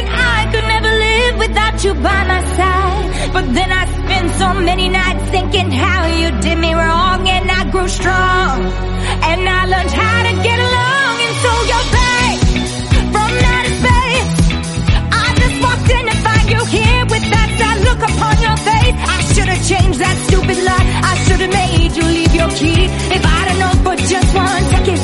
without you by my side. But then I spent so many nights thinking how you did me wrong and I grew strong. And I learned how to get along and so you're back from outer space. I just walked in to find you here with that sad look upon your face. I should have changed that stupid lie. I should have made you leave your key. If I'd have known for just one second,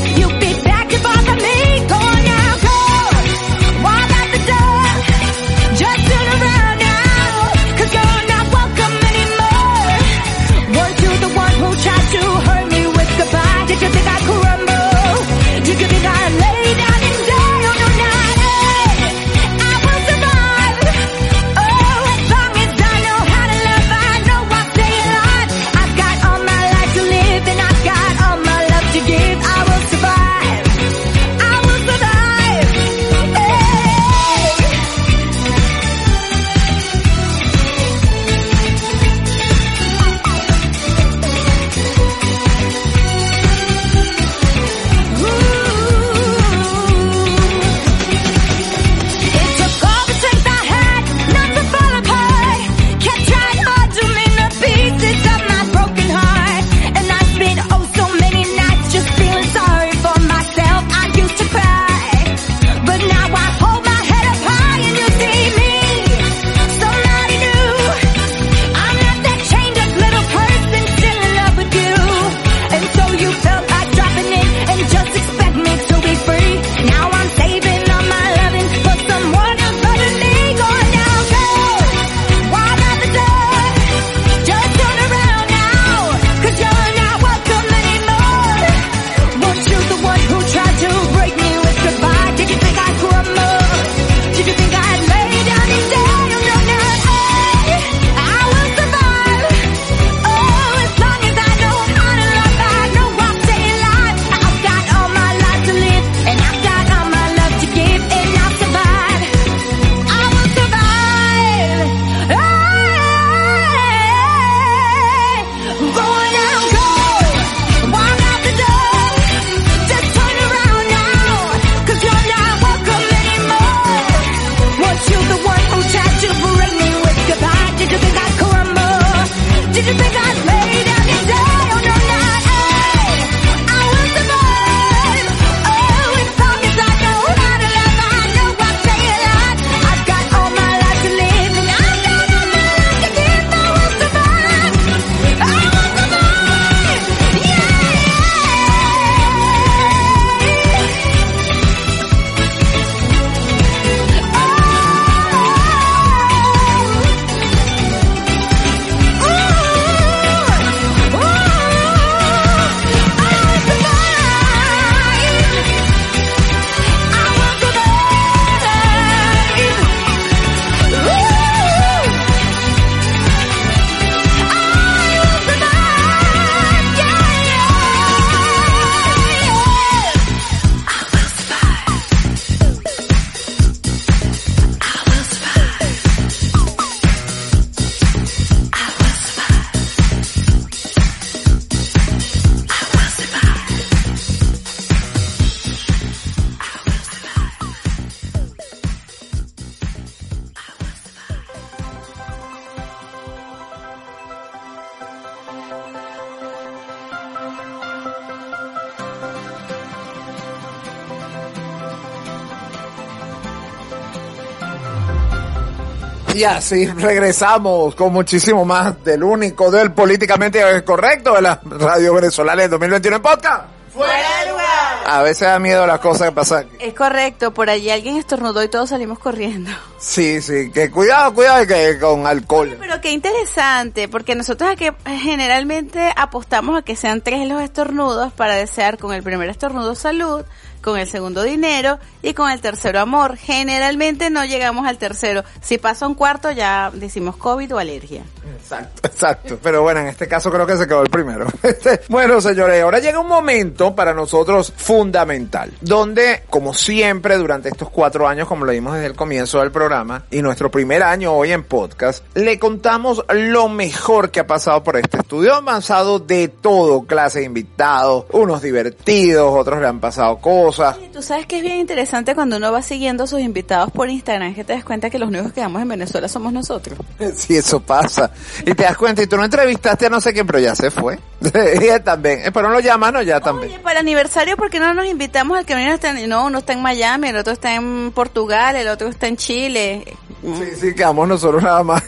Y así regresamos con muchísimo más del único, del políticamente correcto de la radio venezolana en 2021 en podcast. ¡Fuera de lugar! A veces da miedo las cosas que pasan. Es correcto, por allí alguien estornudó y todos salimos corriendo. Sí, sí, que cuidado, cuidado que con alcohol. Pero qué interesante, porque nosotros aquí generalmente apostamos a que sean tres los estornudos para desear con el primer estornudo salud, con el segundo dinero y con el tercero amor. Generalmente no llegamos al tercero. Si pasa un cuarto ya decimos COVID o alergia. Exacto, exacto. Pero bueno, en este caso creo que se quedó el primero. Este, bueno, señores, ahora llega un momento para nosotros fundamental, donde, como siempre, durante estos cuatro años, como lo vimos desde el comienzo del programa, y nuestro primer año hoy en podcast, le contamos lo mejor que ha pasado por este estudio. Han pasado de todo, clase de invitados, unos divertidos, otros le han pasado cosas. Y tú sabes que es bien interesante cuando uno va siguiendo a sus invitados por Instagram, que te das cuenta que los únicos que damos en Venezuela somos nosotros. Sí, eso pasa. Y te das cuenta, y tú no entrevistaste a no sé quién, pero ya se fue. y también. Eh, Pero no lo llaman, no, ya también. Oye, para el aniversario, ¿por qué no nos invitamos al que uno está en, no, uno está en Miami, el otro está en Portugal, el otro está en Chile? Sí, sí, quedamos nosotros nada más.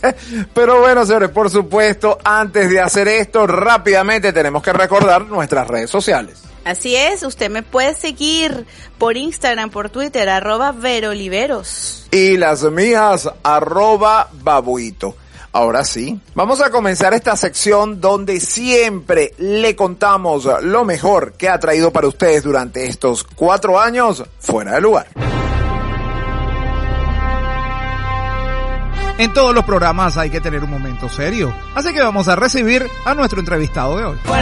Pero bueno, señores, por supuesto, antes de hacer esto, rápidamente tenemos que recordar nuestras redes sociales. Así es, usted me puede seguir por Instagram, por Twitter, arroba veroliveros. Y las mías, arroba babuito. Ahora sí, vamos a comenzar esta sección donde siempre le contamos lo mejor que ha traído para ustedes durante estos cuatro años fuera de lugar. En todos los programas hay que tener un momento serio. Así que vamos a recibir a nuestro entrevistado de hoy. En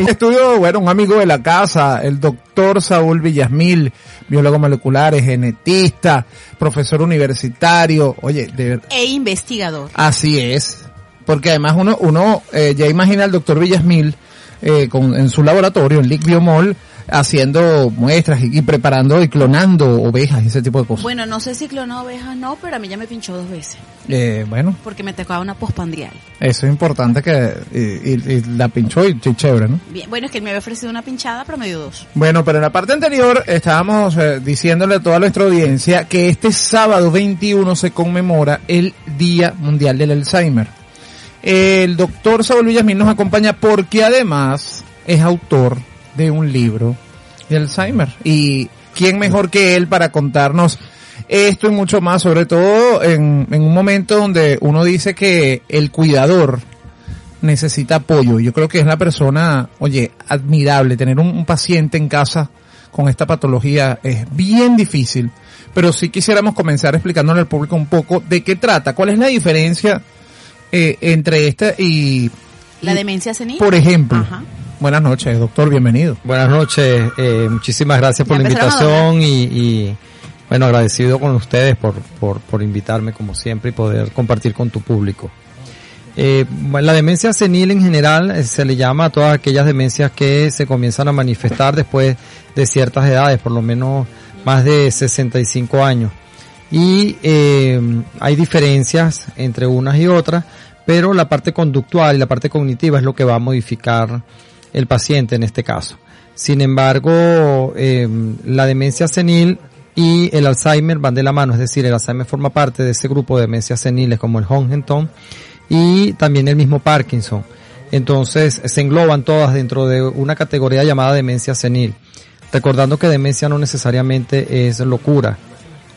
el estudio, bueno, un amigo de la casa, el doctor Saúl Villasmil, biólogo molecular, genetista, profesor universitario. Oye, de verdad. E investigador. Así es. Porque además uno, uno eh, ya imagina al doctor Villasmil eh, con, en su laboratorio, en Lic Biomol, haciendo muestras y, y preparando y clonando ovejas ese tipo de cosas. Bueno, no sé si clonó ovejas no, pero a mí ya me pinchó dos veces. Eh, bueno, Porque me tocaba una pospandrial. eso es importante que y, y- y la pinchó y, chévere, ¿no? Bien, bueno, es que él me había ofrecido una pinchada, pero me dio dos. Bueno, pero en la parte anterior estábamos eh, diciéndole a toda nuestra audiencia que este sábado 21 se conmemora el Día Mundial del Alzheimer. El doctor Saúl Villasmil nos acompaña porque además es autor de un libro de Alzheimer. Y quién mejor que él para contarnos esto y mucho más, sobre todo en, en un momento donde uno dice que el cuidador necesita apoyo. Yo creo que es la persona, oye, admirable. Tener un, un paciente en casa con esta patología es bien difícil. Pero sí quisiéramos comenzar explicándole al público un poco de qué trata, cuál es la diferencia eh, entre esta y, La demencia senil. por ejemplo. Ajá. Buenas noches, doctor, bienvenido. Buenas noches, eh, muchísimas gracias por Ya la invitación y, y, bueno, agradecido con ustedes por, por, por invitarme como siempre y poder compartir con tu público. Eh, la demencia senil en general eh, se le llama a todas aquellas demencias que se comienzan a manifestar después de ciertas edades, por lo menos más de 65 años. Y eh, hay diferencias entre unas y otras, pero la parte conductual y la parte cognitiva es lo que va a modificar el paciente en este caso. Sin embargo, eh, la demencia senil y el Alzheimer van de la mano, es decir, el Alzheimer forma parte de ese grupo de demencias seniles como el Huntington y también el mismo Parkinson. Entonces se engloban todas dentro de una categoría llamada demencia senil. Recordando que demencia no necesariamente es locura,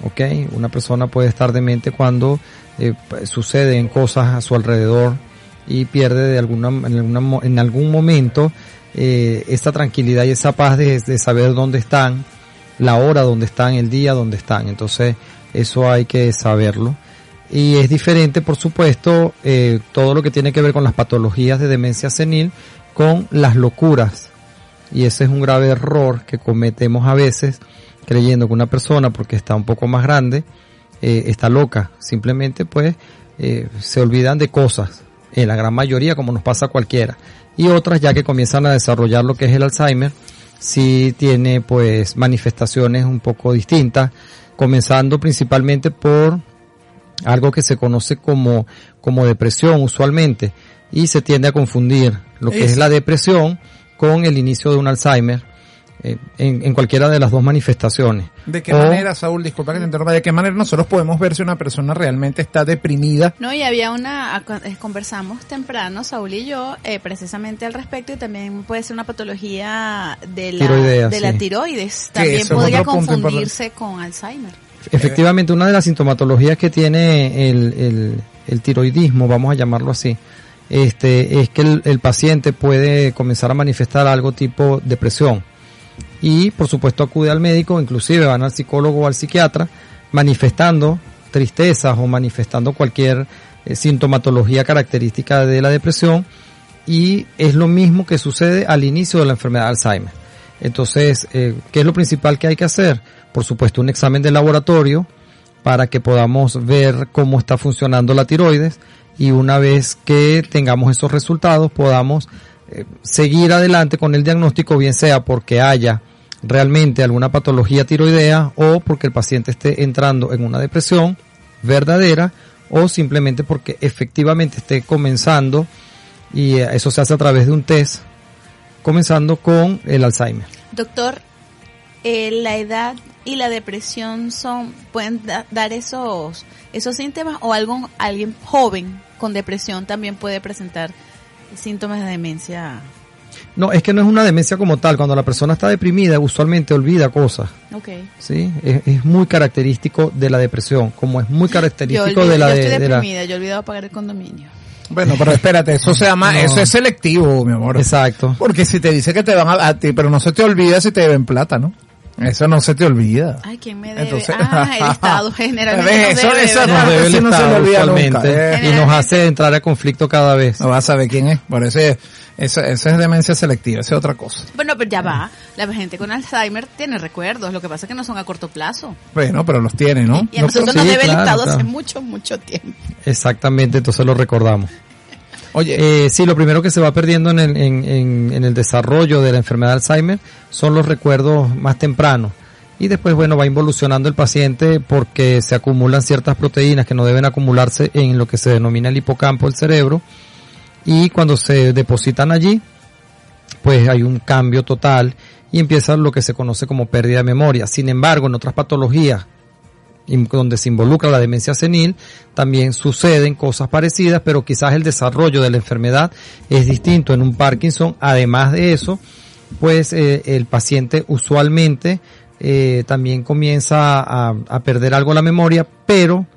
¿ok? Una persona puede estar demente cuando eh, suceden cosas a su alrededor y pierde de alguna, en, alguna en algún momento eh, esa tranquilidad y esa paz de, de saber dónde están, la hora donde están, el día donde están. Entonces, eso hay que saberlo. Y es diferente, por supuesto, eh, todo lo que tiene que ver con las patologías de demencia senil con las locuras. Y ese es un grave error que cometemos a veces, creyendo que una persona, porque está un poco más grande, eh, está loca. Simplemente, pues, eh, se olvidan de cosas. En la gran mayoría, como nos pasa a cualquiera. Y otras, ya que comienzan a desarrollar lo que es el Alzheimer, sí tiene, pues, manifestaciones un poco distintas, comenzando principalmente por algo que se conoce como, como depresión usualmente y se tiende a confundir lo que es, Es- la depresión con el inicio de un Alzheimer eh, en, en cualquiera de las dos manifestaciones. ¿De qué O- manera, Saúl, disculpa que te interrumpa, de qué manera nosotros podemos ver si una persona realmente está deprimida? No, y había una, a- eh, conversamos temprano, Saúl y yo, eh, precisamente al respecto, y también puede ser una patología de la, Tiroidea, de la tiroides. También podría confundirse con Alzheimer. Efectivamente, una de las sintomatologías que tiene el, el, el tiroidismo, vamos a llamarlo así, este, es que el, el paciente puede comenzar a manifestar algo tipo depresión. Y por supuesto acude al médico, inclusive van al psicólogo o al psiquiatra, manifestando tristezas o manifestando cualquier eh, sintomatología característica de la depresión. Y es lo mismo que sucede al inicio de la enfermedad de Alzheimer. Entonces, eh, ¿qué es lo principal que hay que hacer? Por supuesto, un examen de laboratorio para que podamos ver cómo está funcionando la tiroides y una vez que tengamos esos resultados podamos eh, seguir adelante con el diagnóstico, bien sea porque haya realmente alguna patología tiroidea o porque el paciente esté entrando en una depresión verdadera o simplemente porque efectivamente esté comenzando y eh, eso se hace a través de un test comenzando con el Alzheimer. Doctor, eh, la edad y la depresión son pueden da- dar esos esos síntomas o algo alguien joven con depresión también puede presentar síntomas de demencia. No, es que no es una demencia como tal. Cuando la persona está deprimida, usualmente olvida cosas. Okay. Sí, es, es muy característico de la depresión, como es muy Yo, característico olvido- de la yo de, estoy de la- deprimida, yo he olvidado pagar el condominio. Bueno, pero espérate, eso se llama, No. eso es selectivo, mi amor. Exacto. Porque si te dice que te van a, a ti, pero no se te olvida si te deben plata, ¿no? Eso no se te olvida. Ay, ¿quién me debe? Entonces- ah, el Estado generalmente Eso- debe, eso. Nos debe el Eso no se olvida nunca, eh. y nos hace entrar a conflicto cada vez. No vas a saber quién es. Por eso es- esa, esa es demencia selectiva, esa es otra cosa. Bueno, pero ya va. La gente con Alzheimer tiene recuerdos. Lo que pasa es que no son a corto plazo. Bueno, pero los tiene, ¿no? Y a No nosotros sí, nos debe el claro, Estado hace mucho, mucho tiempo. Exactamente, entonces lo recordamos. Oye, Eh, sí, lo primero que se va perdiendo en el, en, el desarrollo de la enfermedad de Alzheimer son los recuerdos más tempranos. Y después, bueno, va involucionando el paciente porque se acumulan ciertas proteínas que no deben acumularse en lo que se denomina el hipocampo del cerebro. Y cuando se depositan allí, pues hay un cambio total y empieza lo que se conoce como pérdida de memoria. Sin embargo, en otras patologías donde se involucra la demencia senil, también suceden cosas parecidas, pero quizás el desarrollo de la enfermedad es distinto en un Parkinson. Además de eso, pues eh, el paciente usualmente eh, también comienza a, perder algo la memoria, pero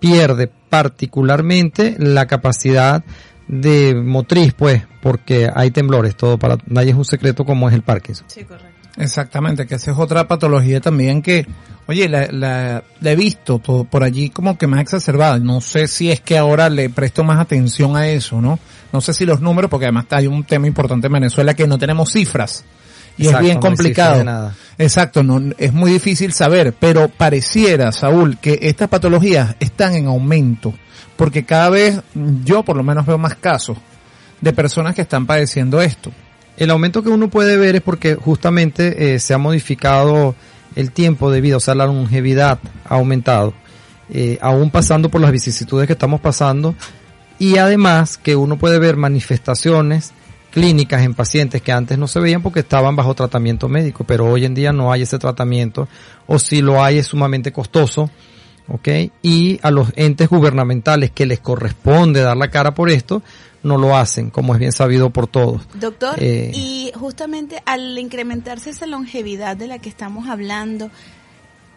pierde particularmente la capacidad de motriz, pues, porque hay temblores, todo para nadie es un secreto como es el Parkinson. Exactamente, que esa es otra patología también que, oye, la, la, la he visto todo por allí como que más exacerbada. No sé si es que ahora le presto más atención a eso, ¿no? No sé si los números, porque además hay un tema importante en Venezuela que no tenemos cifras. Y Exacto, es bien complicado. nada. Exacto, no, es muy difícil saber, pero pareciera, Saúl, que estas patologías están en aumento, porque cada vez yo por lo menos veo más casos de personas que están padeciendo esto. El aumento que uno puede ver es porque justamente eh, se ha modificado el tiempo de vida, o sea, la longevidad ha aumentado, eh, aún pasando por las vicisitudes que estamos pasando, y además que uno puede ver manifestaciones clínicas en pacientes que antes no se veían porque estaban bajo tratamiento médico, pero hoy en día no hay ese tratamiento, o si lo hay es sumamente costoso, ¿ok? Y a los entes gubernamentales que les corresponde dar la cara por esto, no lo hacen, como es bien sabido por todos. Doctor, Eh, y justamente al incrementarse esa longevidad de la que estamos hablando,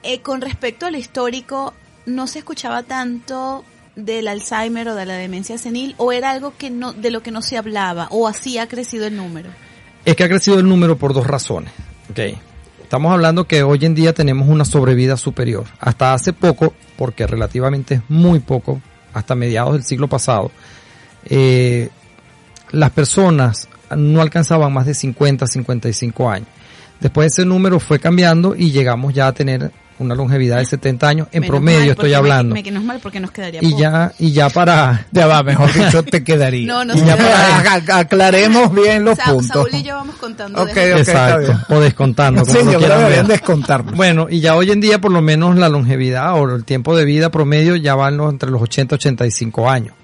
eh, con respecto al histórico, ¿no se escuchaba tanto del Alzheimer o de la demencia senil o era algo que no de lo que no se hablaba o así ha crecido el número? Es que ha crecido el número por dos razones. Okay. Estamos hablando que hoy en día tenemos una sobrevida superior. Hasta hace poco, porque relativamente es muy poco, hasta mediados del siglo pasado, eh, las personas no alcanzaban más de 50, 55 años. Después ese número fue cambiando y llegamos ya a tener una longevidad de 70 años en Menos promedio, mal, estoy hablando. Me, menos mal porque nos quedaría y poco. ya y ya para Ya va, mejor dicho, te quedaría. No, no y ya para aclaremos bien los Sa- puntos. Saúl y yo vamos contando. Ok, de- ok, está bien. exacto o descontando como Sí, lo yo deberían descontarme. Bueno, y ya hoy en día por lo menos la longevidad o el tiempo de vida promedio ya va en los- entre los 80 y 85 años.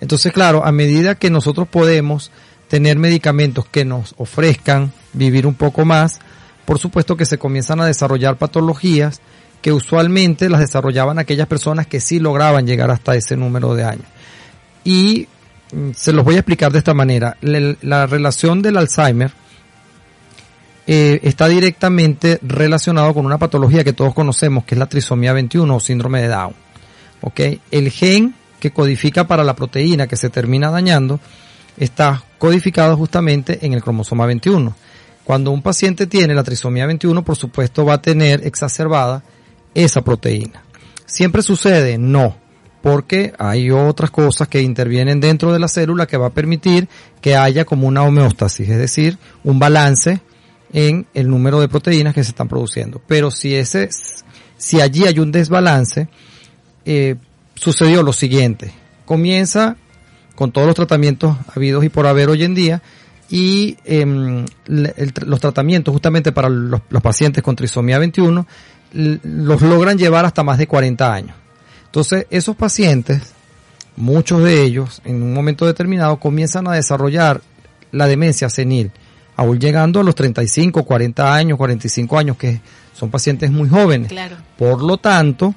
Entonces, claro, a medida que nosotros podemos tener medicamentos que nos ofrezcan vivir un poco más, por supuesto que se comienzan a desarrollar patologías que usualmente las desarrollaban aquellas personas que sí lograban llegar hasta ese número de años. Y mm, se los voy a explicar de esta manera. La, la relación del Alzheimer eh, está directamente relacionado con una patología que todos conocemos, que es la trisomía 21 o síndrome de Down. El gen que codifica para la proteína que se termina dañando está codificado justamente en el cromosoma 21. Cuando un paciente tiene la trisomía 21, por supuesto va a tener exacerbada esa proteína. ¿Siempre sucede? No, porque hay otras cosas que intervienen dentro de la célula que va a permitir que haya como una homeostasis, es decir, un balance en el número de proteínas que se están produciendo. Pero si ese, si allí hay un desbalance, eh, sucedió lo siguiente. Comienza con todos los tratamientos habidos y por haber hoy en día y em, el los tratamientos justamente para los, los pacientes con trisomía 21 l- los logran llevar hasta más de 40 años. Entonces, esos pacientes, muchos de ellos, en un momento determinado, comienzan a desarrollar la demencia senil, aún llegando a los 35, 40 años, 45 años, que son pacientes muy jóvenes. Claro. Por lo tanto,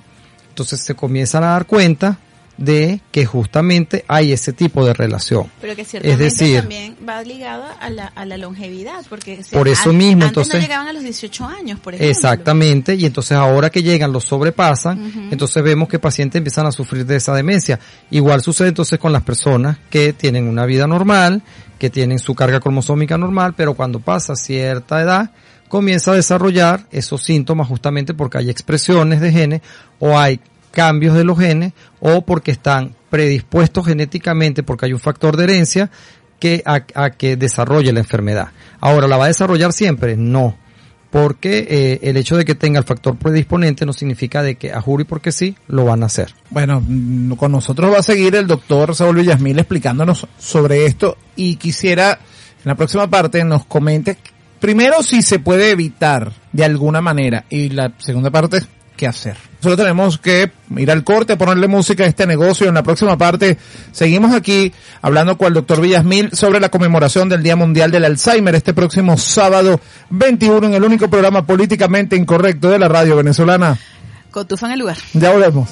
entonces se comienzan a dar cuenta de que justamente hay ese tipo de relación. Pero que ciertamente Es decir, también va ligado a la, a la longevidad, porque se- Por eso mismo, entonces- no llegaban a los 18 años, por ejemplo. Exactamente, y entonces ahora que llegan los sobrepasan, entonces vemos que pacientes empiezan a sufrir de esa demencia. Igual sucede entonces con las personas que tienen una vida normal, que tienen su carga cromosómica normal, pero cuando pasa cierta edad, comienza a desarrollar esos síntomas justamente porque hay expresiones de genes o hay cambios de los genes o porque están predispuestos genéticamente porque hay un factor de herencia que a, que desarrolle la enfermedad. Ahora, ¿la va a desarrollar siempre? No porque eh, el hecho de que tenga el factor predisponente no significa de que a juro y porque sí lo van a hacer. Bueno, mm, con nosotros va a seguir el doctor Saúl Villasmil explicándonos sobre esto y quisiera en la próxima parte nos comente primero si se puede evitar de alguna manera y la segunda parte qué hacer. Solo tenemos que ir al corte, ponerle música a este negocio. En la próxima parte seguimos aquí hablando con el doctor Villasmil sobre la conmemoración del Día Mundial del Alzheimer este próximo sábado 21 en el único programa políticamente incorrecto de la radio venezolana. Cotufa en el lugar. Ya volvemos.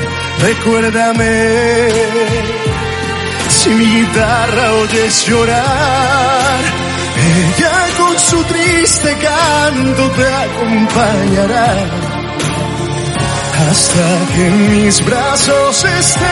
Recuérdame si mi guitarra oyes llorar. Ella con su triste canto te acompañará hasta que en mis brazos estés.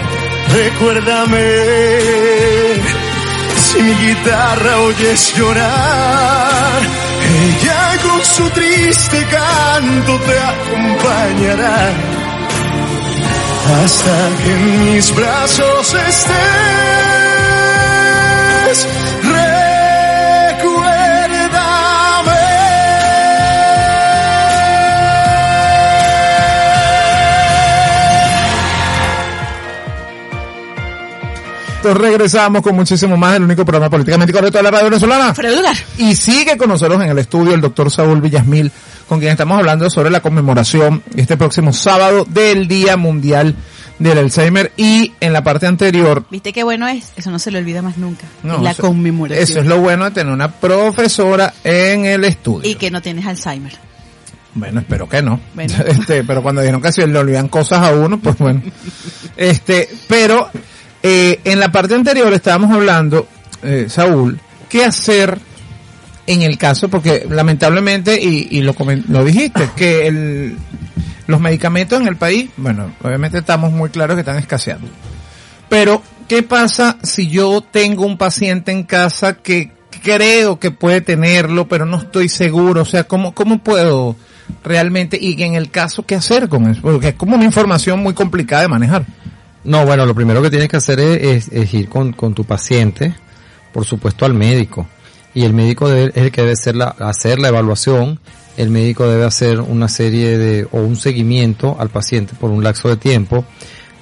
Recuérdame si mi guitarra oyes llorar. Ella con su triste canto te acompañará hasta que en mis brazos estés. Regresamos con muchísimo más del único programa políticamente correcto de la radio venezolana. Lugar. Y sigue con nosotros en el estudio el doctor Saúl Villasmil, con quien estamos hablando sobre la conmemoración este próximo sábado del Día Mundial del Alzheimer y en la parte anterior ¿Viste qué bueno es? Eso no se le olvida más nunca. no, la eso- conmemoración. Eso es lo bueno de tener una profesora en el estudio. Y que no tienes Alzheimer. Bueno, espero que no. Bueno. Este, pero cuando dijeron que si le olvidan cosas a uno, pues bueno. Este, pero eh, en la parte anterior estábamos hablando, eh, Saúl, qué hacer en el caso, porque lamentablemente, y, y lo, lo dijiste, que el, los medicamentos en el país, bueno, obviamente estamos muy claros que están escaseando. Pero, ¿qué pasa si yo tengo un paciente en casa que creo que puede tenerlo, pero no estoy seguro? O sea, ¿cómo, cómo puedo realmente, y en el caso, qué hacer con eso? Porque es como una información muy complicada de manejar. No, bueno, lo primero que tienes que hacer es, es- es ir con, con tu paciente, por supuesto al médico. Y el médico debe- es el que debe hacer la, hacer la evaluación. El médico debe hacer una serie de, o un seguimiento al paciente por un lapso de tiempo.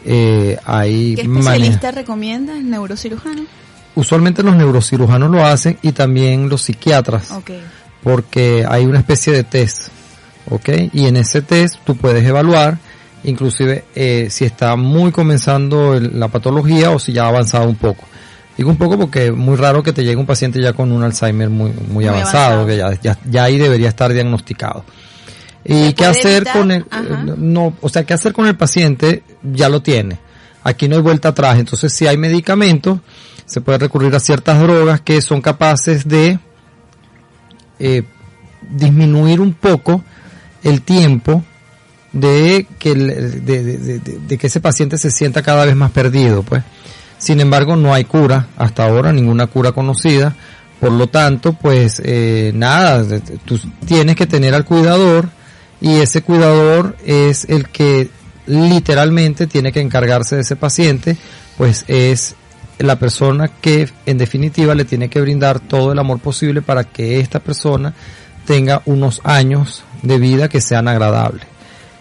Eh, hay ¿Qué especialista recomienda? ¿El neurocirujano? Usualmente los neurocirujanos lo hacen y también los psiquiatras Ok. porque hay una especie de test, ¿ok? Y en ese test tú puedes evaluar, inclusive eh, si está muy comenzando el- la patología o si ya ha avanzado un poco. Digo un poco porque es muy raro que te llegue un paciente ya con un Alzheimer muy, muy, avanzado, avanzado. que ya, ya, ya ahí debería estar diagnosticado. ¿Y ¿Se qué hacer evitar? con el, Ajá. eh, no, o sea, qué hacer con el paciente? Ya lo tiene. Aquí no hay vuelta atrás. Entonces, si hay medicamentos, se puede recurrir a ciertas drogas que son capaces de eh, disminuir un poco el tiempo de que, de, que ese paciente se sienta cada vez más perdido, pues. Sin embargo, no hay cura hasta ahora, ninguna cura conocida. Por lo tanto, pues eh, nada, tienes que tener al cuidador y ese cuidador es el que literalmente tiene que encargarse de ese paciente, pues es la persona que en definitiva le tiene que brindar todo el amor posible para que esta persona tenga unos años de vida que sean agradables.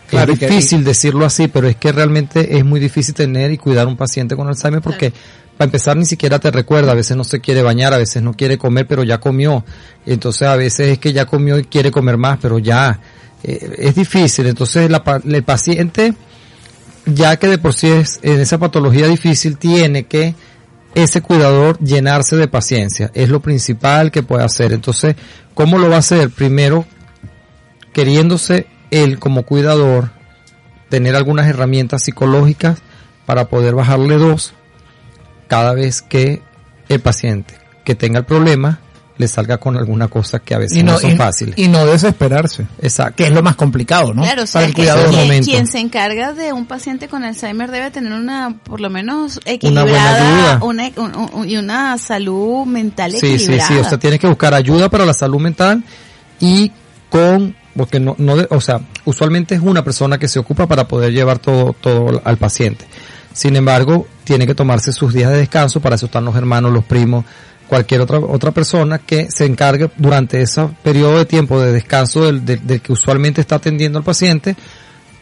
Claro, es que- difícil decirlo así, pero es que realmente es muy difícil tener y cuidar un paciente con Alzheimer porque para empezar ni siquiera te recuerda, a veces no se quiere bañar, a veces no quiere comer, pero ya comió. Entonces a veces es que ya comió y quiere comer más, pero ya eh, es difícil. Entonces la pa- el paciente, ya que de por sí es en esa patología difícil, tiene que ese cuidador llenarse de paciencia. Es lo principal que puede hacer. Entonces, ¿cómo lo va a hacer? Primero, queriéndose él como cuidador tener algunas herramientas psicológicas para poder bajarle dos cada vez que el paciente que tenga el problema le salga con alguna cosa que a veces Y no, no, son y- fáciles. y no desesperarse. Exacto. Que es lo más complicado, ¿no? Claro, o sea, Para el cuidador. quien, se encarga de un paciente con Alzheimer debe tener una, por lo menos, buena equilibrada, ayuda. una, un- un- y una salud mental Sí, sí, equilibrada. sí, o sea, tienes que buscar ayuda para la salud mental y con, porque no, no, de- o sea, usualmente es una persona que se ocupa para poder llevar todo, todo al paciente. Sin embargo, tiene que tomarse sus días de descanso, para eso están los hermanos, los primos, cualquier otra, otra persona que se encargue durante ese periodo de tiempo de descanso del, del- del que usualmente está atendiendo al paciente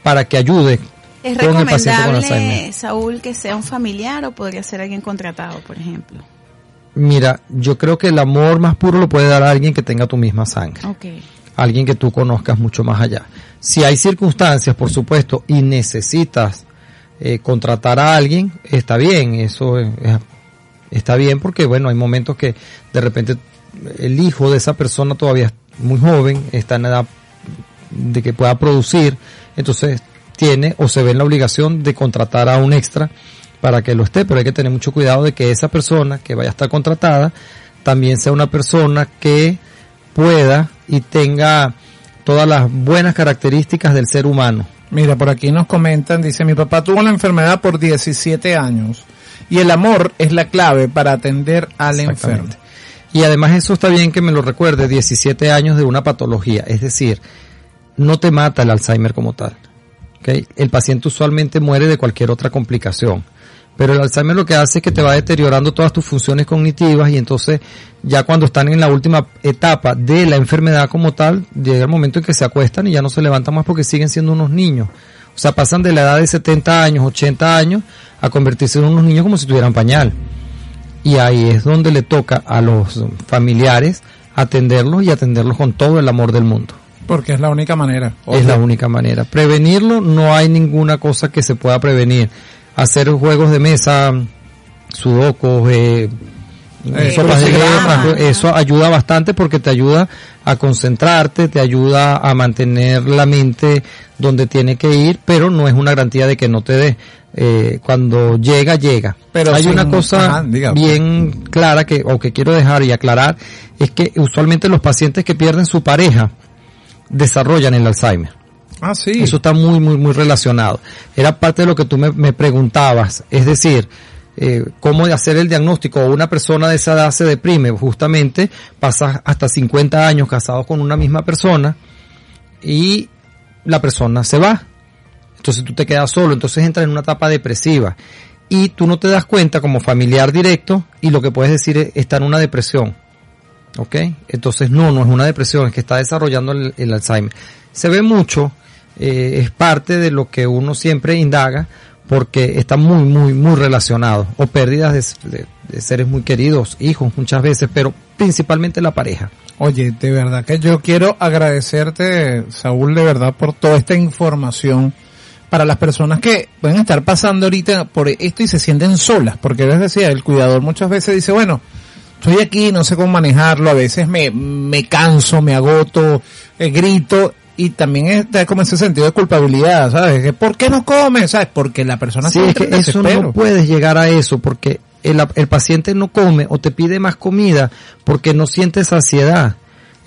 para que ayude ¿Es con el paciente con recomendable. Saúl, que sea un familiar o podría ser alguien contratado, por ejemplo? Mira, yo creo que el amor más puro lo puede dar a alguien que tenga tu misma sangre. Ok. Alguien que tú conozcas mucho más allá. Si hay circunstancias, por supuesto, y necesitas eh, contratar a alguien, está bien, eso es- es- está bien porque, bueno, hay momentos que de repente el hijo de esa persona todavía es muy joven, está en edad de que pueda producir, entonces tiene o se ve en la obligación de contratar a un extra para que lo esté, pero hay que tener mucho cuidado de que esa persona que vaya a estar contratada también sea una persona que pueda y tenga todas las buenas características del ser humano. Mira, por aquí nos comentan, dice, mi papá tuvo la enfermedad por 17 años y el amor es la clave para atender al enfermo. Y además eso está bien que me lo recuerde, 17 años de una patología, es decir, no te mata el Alzheimer como tal. El paciente usualmente muere de cualquier otra complicación. Pero el Alzheimer lo que hace es que te va deteriorando todas tus funciones cognitivas y entonces ya cuando están en la última etapa de la enfermedad como tal, llega el momento en que se acuestan y ya no se levantan más porque siguen siendo unos niños. O sea, pasan de la edad de 70 años, 80 años a convertirse en unos niños como si tuvieran pañal. Y ahí es donde le toca a los familiares atenderlos y atenderlos con todo el amor del mundo. Porque es la única manera. Es la única manera. Prevenirlo no hay ninguna cosa que se pueda prevenir. Hacer juegos de mesa, sudokus, eh, Eh, de crucigrama. letras, eso ayuda bastante porque te ayuda a concentrarte, te ayuda a mantener la mente donde tiene que ir, pero no es una garantía de que no te dé. Eh, cuando llega, llega. Pero hay una cosa ajá, diga. bien clara que, o que quiero dejar y aclarar, es que usualmente los pacientes que pierden su pareja desarrollan el Alzheimer. Ah, sí. Eso está muy, muy, muy relacionado. Era parte de lo que tú me, preguntabas. Es decir, eh, cómo hacer el diagnóstico. Una persona de esa edad se deprime. Justamente pasas hasta 50 años casados con una misma persona y la persona se va. Entonces tú te quedas solo. Entonces entras en una etapa depresiva. Y tú no te das cuenta como familiar directo y lo que puedes decir es está en una depresión. ¿Ok? Entonces no, no es una depresión, es que está desarrollando el Alzheimer. Se ve mucho, eh, es parte de lo que uno siempre indaga porque está muy, muy, muy relacionado. O pérdidas de, de- seres muy queridos, hijos muchas veces, pero principalmente la pareja. Oye, de verdad que yo quiero agradecerte, Saúl, de verdad, por toda esta información para las personas que pueden estar pasando ahorita por esto y se sienten solas, porque les decía, el cuidador muchas veces dice, bueno, estoy aquí, no sé cómo manejarlo, a veces me, me canso, me agoto, eh, grito, y también está como ese sentido de culpabilidad, ¿sabes? Que, ¿Por qué no come? ¿Sabes? Porque la persona Sí, se es que eso no puedes llegar a eso porque el, el paciente no come o te pide más comida porque no siente saciedad.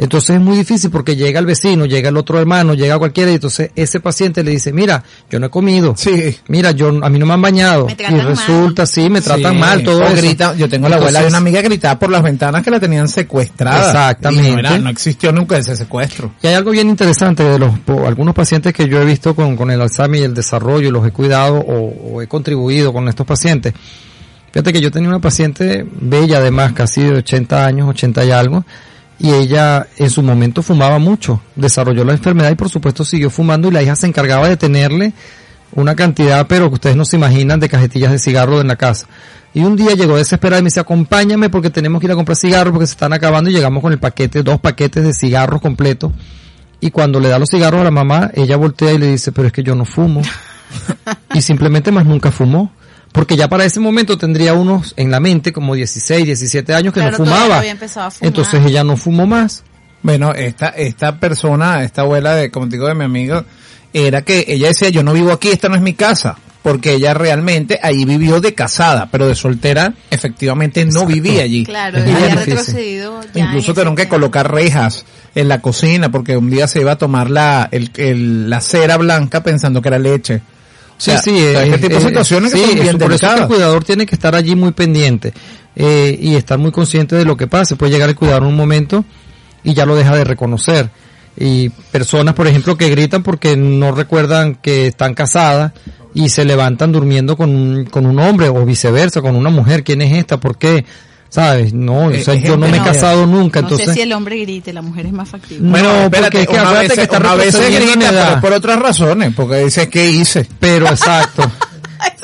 Entonces es muy difícil porque llega el vecino, llega el otro hermano, llega cualquiera y entonces ese paciente le dice, mira, yo no he comido. Sí. Mira, yo, a mí no me han bañado. Me y tratan mal. resulta, sí, me tratan Sí, mal, todo grita- yo tengo la abuela de una amiga gritada por las ventanas que la tenían secuestrada. Exactamente. Y no, era- no existió nunca ese secuestro. Y hay algo bien interesante de los po- algunos pacientes que yo he visto con, con el Alzheimer y el desarrollo, los he cuidado o, o he contribuido con estos pacientes. Fíjate que yo tenía una paciente bella además, casi de 80 años, 80 y algo, y ella en su momento fumaba mucho, desarrolló la enfermedad y por supuesto siguió fumando y la hija se encargaba de tenerle una cantidad, pero que ustedes no se imaginan, de cajetillas de cigarro en la casa. Y un día llegó desesperada y me dice, acompáñame porque tenemos que ir a comprar cigarros porque se están acabando y llegamos con el paquete, dos paquetes de cigarros completos. Y cuando le da los cigarros a la mamá, ella voltea y le dice, pero es que yo no fumo. y simplemente más nunca fumó. Porque ya para ese momento tendría unos en la mente como 16, 17 años que Claro, no fumaba. había empezado a fumar. Entonces ella no fumó más. Bueno, esta, esta persona, esta abuela de, como te digo, de mi amigo, era que ella decía, yo no vivo aquí, esta no es mi casa. Porque ella realmente ahí vivió de casada, pero de soltera efectivamente no vivía allí. Claro, había retrocedido ya Incluso tuvieron que colocar rejas en la cocina porque un día se iba a tomar la, el, el- la cera blanca pensando que era leche. O Sí, sea, sí, o sea, es- este tipo de es- situaciones sí, son bien por eso que el cuidador tiene que estar allí muy pendiente eh, y estar muy consciente de lo que pasa. Puede llegar el cuidador en un momento y ya lo deja de reconocer. Y personas, por ejemplo, que gritan porque no recuerdan que están casadas y se levantan durmiendo con un, con un hombre o viceversa, con una mujer. ¿Quién es esta? ¿Por qué? ¿Sabes? No, o Eh, sea, yo no me he casado nunca, No entonces... sé si el hombre grite, la mujer es más factible. Bueno, No, espérate, porque es que una acuérdate vez, que está una vez se retrocediendo en grita, pero por otras razones, porque dice, ¿qué hice? Pero exacto.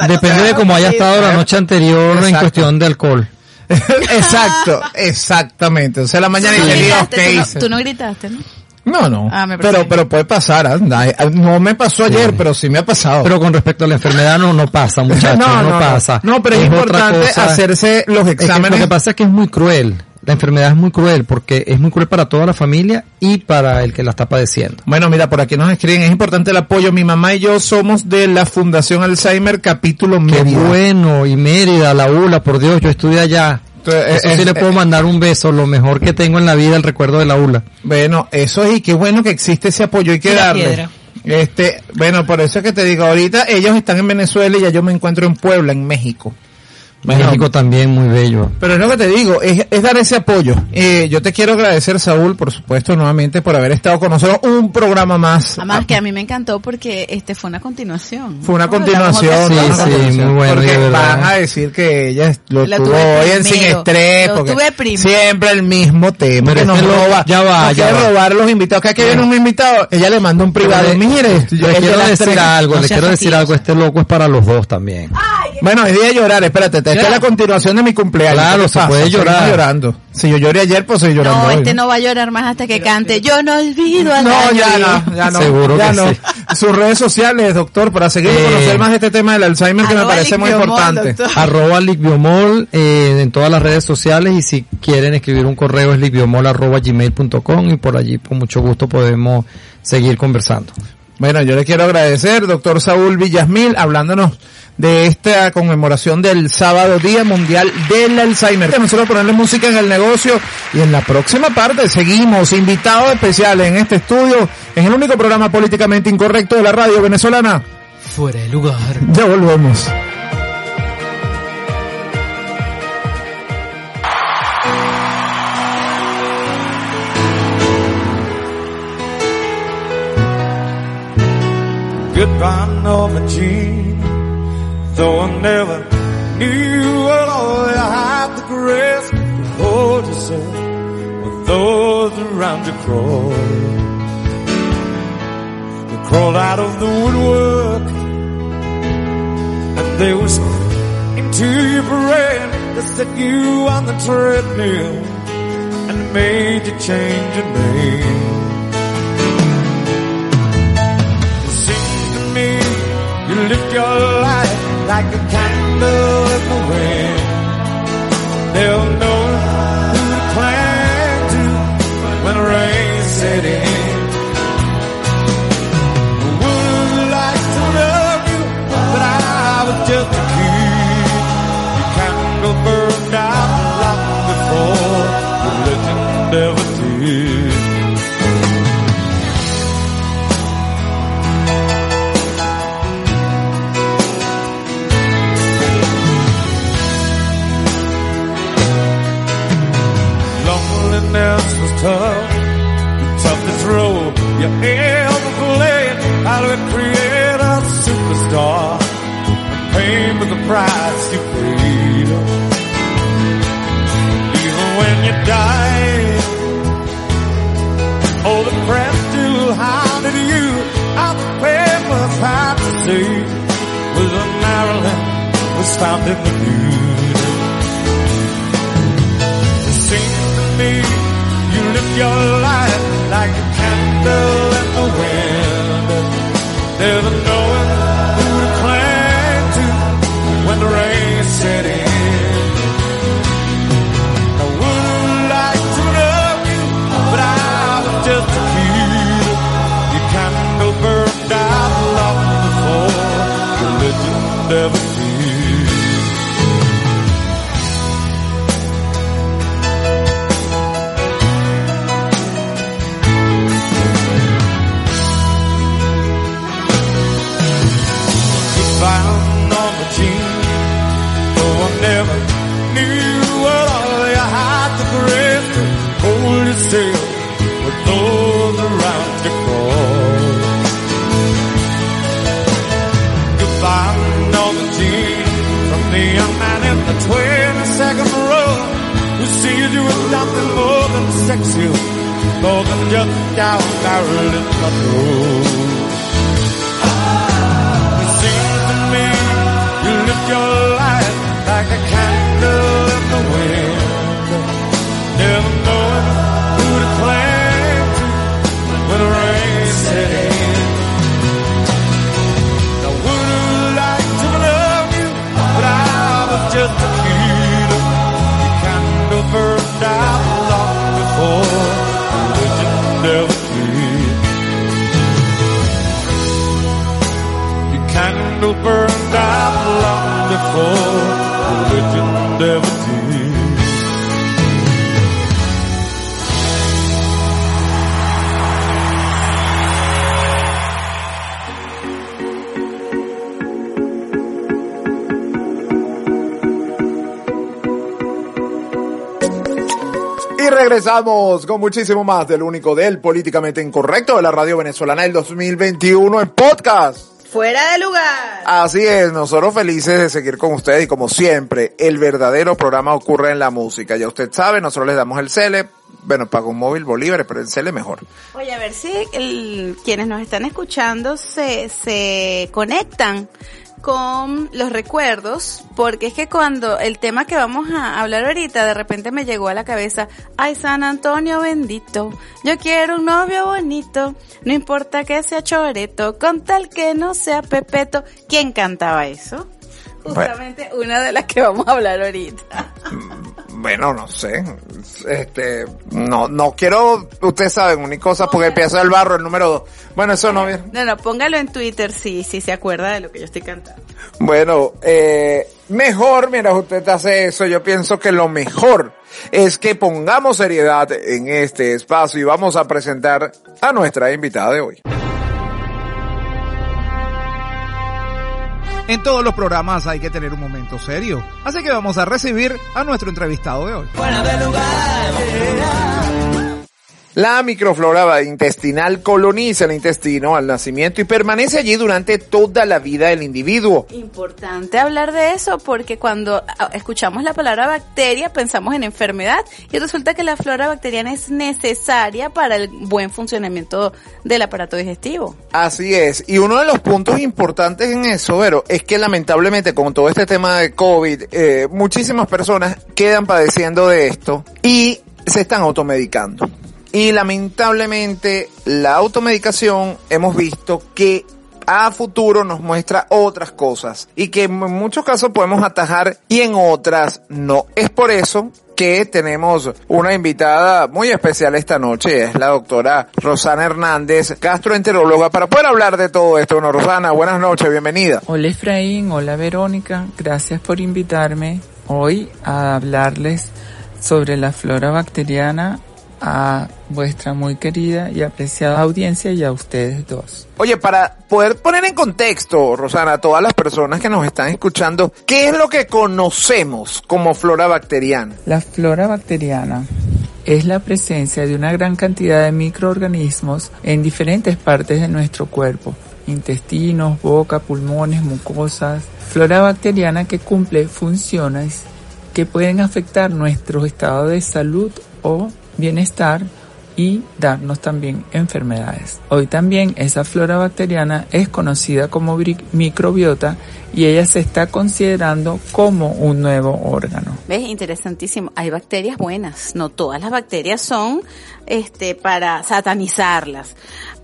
Depende de cómo haya estado la noche anterior en cuestión de alcohol. Exacto, exactamente. O sea, la mañana y digo, gritaste, ¿qué tú no- hice? tú no gritaste, ¿no? No, no. Ah, me pero, pero puede pasar, anda. Eh, No me pasó ayer, pero sí me ha pasado. Pero con respecto a la enfermedad no, no pasa, muchachos, no, pasa. No, pero es, importante cosa. hacerse los Es que exámenes. lo que pasa es que es muy cruel. La enfermedad es muy cruel porque es muy cruel para toda la familia y para el que la está padeciendo. Bueno, mira, por aquí nos escriben, es importante el apoyo. Mi mamá y yo somos de la Fundación Alzheimer capítulo Qué Mérida. bueno, y Mérida, la ULA, por Dios, yo estudié allá. Entonces, Eso eh, sí le puedo mandar un beso, lo mejor que tengo en la vida, el recuerdo de la ULA. Bueno, eso es y qué bueno que existe ese apoyo, hay que darle. piedra. Este, bueno, por eso es que te digo, ahorita ellos están en Venezuela y ya yo me encuentro en Puebla, en México. Bueno, México también muy bello. Pero es lo que te digo, es, es dar ese apoyo. Eh, yo te quiero agradecer, Saúl, por supuesto, nuevamente por haber estado con nosotros un programa más. Además que a mí me encantó porque este fue una continuación. Fue una continuación. Sí, sí, continuación. muy bueno, Porque van a decir que ella lo, tuvo hoy en sin estrés, Lo porque tuve primero. siempre el mismo tema. Pero que nos roba, ya va, nos ya va. robar los invitados. Que viene un invitado, ella le manda un privado. le- Mire, le el de quiero decir tres- algo, no le quiero decir algo, este loco es para los dos también. Bueno, es día de llorar, espérate, te esta es la continuación de mi cumpleaños. Claro, ¿Qué te se puede llorar. llorando. Si yo lloré ayer, pues estoy llorando No, hoy, este ¿no? no va a llorar más hasta que cante. Yo no olvido al No, ya no, ya no. Seguro ya que no. sí. Sus redes sociales, doctor, para seguir y Eh, conocer más este tema del Alzheimer que me parece muy importante. doctor. arroba Licbiomol eh, en todas las redes sociales y si quieren escribir un correo es licbiomol arroba gmail.com y por allí con mucho gusto podemos seguir conversando. Bueno, yo le quiero agradecer, doctor Saúl Villasmil, hablándonos de esta conmemoración del sábado Día Mundial del Alzheimer. Nosotros ponerle música en el negocio y en la próxima parte seguimos invitados especiales en este estudio, en el único programa políticamente incorrecto de la radio venezolana. Fuera de lugar. Ya volvemos. Goodbye, Norma Jean. Though I never knew what all you had the grace to hold yourself with those around you crawl. You crawled out of the woodwork and they whispered into your brain to set you on the treadmill and made you change your name. It seems to me you live your life like a candle in the wind. They'll know who to cling to when the rain set in. Would like to love you, but I was just a kid. Your candle burned out long before the legend ever tough, tough to throw. You ever played how to create a superstar? Pain with the price you paid. Even when you died, all oh, the press still hounded you. All the papers had to say was a Maryland was found in the nude. It seems to me your life like a candle Morgan jumped out, the really Y regresamos con muchísimo más del único del políticamente incorrecto de la radio venezolana del 2021 en podcast. Fuera de lugar. Así es, nosotros felices de seguir con ustedes y como siempre, el verdadero programa ocurre en la música. Ya usted sabe, nosotros les damos el cele, bueno, pago un móvil Bolívar, pero el cele mejor. Oye, a ver si el- quienes nos están escuchando se, se conectan con los recuerdos, porque es que cuando el tema que vamos a hablar ahorita, de repente me llegó a la cabeza, ay San Antonio bendito, yo quiero un novio bonito, no importa que sea choreto, con tal que no sea pepeto. ¿Quién cantaba eso? Justamente una de las que vamos a hablar ahorita. Bueno, no sé. Este, no, no quiero, ustedes saben, una cosa, porque empieza el barro, el número dos. Bueno, eso no viene. No, no, póngalo en Twitter si, si se acuerda de lo que yo estoy cantando. Bueno, eh, mejor, mira, usted hace eso, yo pienso que lo mejor es que pongamos seriedad en este espacio y vamos a presentar a nuestra invitada de hoy. En todos los programas hay que tener un momento serio. Así que vamos a recibir a nuestro entrevistado de hoy. La microflora intestinal coloniza el intestino al nacimiento y permanece allí durante toda la vida del individuo. Importante hablar de eso porque cuando ah, escuchamos la palabra bacteria pensamos en enfermedad y resulta que la flora bacteriana es necesaria para el buen funcionamiento del aparato digestivo. Así es, y uno de los puntos importantes en eso, Vero, es que lamentablemente con todo este tema de COVID, eh, muchísimas personas quedan padeciendo de esto y se están automedicando. Y lamentablemente la automedicación hemos visto que a futuro nos muestra otras cosas y que en muchos casos podemos atajar y en otras no. Es por eso que tenemos una invitada muy especial esta noche, es la doctora Rosana Hernández, gastroenteróloga, para poder hablar de todo esto. Bueno, Rosana, buenas noches, bienvenida. Hola Efraín, hola Verónica, gracias por invitarme hoy a hablarles sobre la flora bacteriana a vuestra muy querida y apreciada audiencia y a ustedes dos. Oye, para poder poner en contexto, Rosana, a todas las personas que nos están escuchando, ¿qué es lo que conocemos como flora bacteriana? La flora bacteriana es la presencia de una gran cantidad de microorganismos en diferentes partes de nuestro cuerpo, intestinos, boca, pulmones, mucosas. Flora bacteriana que cumple funciones que pueden afectar nuestro estado de salud o bienestar y darnos también enfermedades. Hoy también esa flora bacteriana es conocida como microbiota y ella se está considerando como un nuevo órgano. ¿Ves? Interesantísimo. Hay bacterias buenas. No todas las bacterias son este para satanizarlas.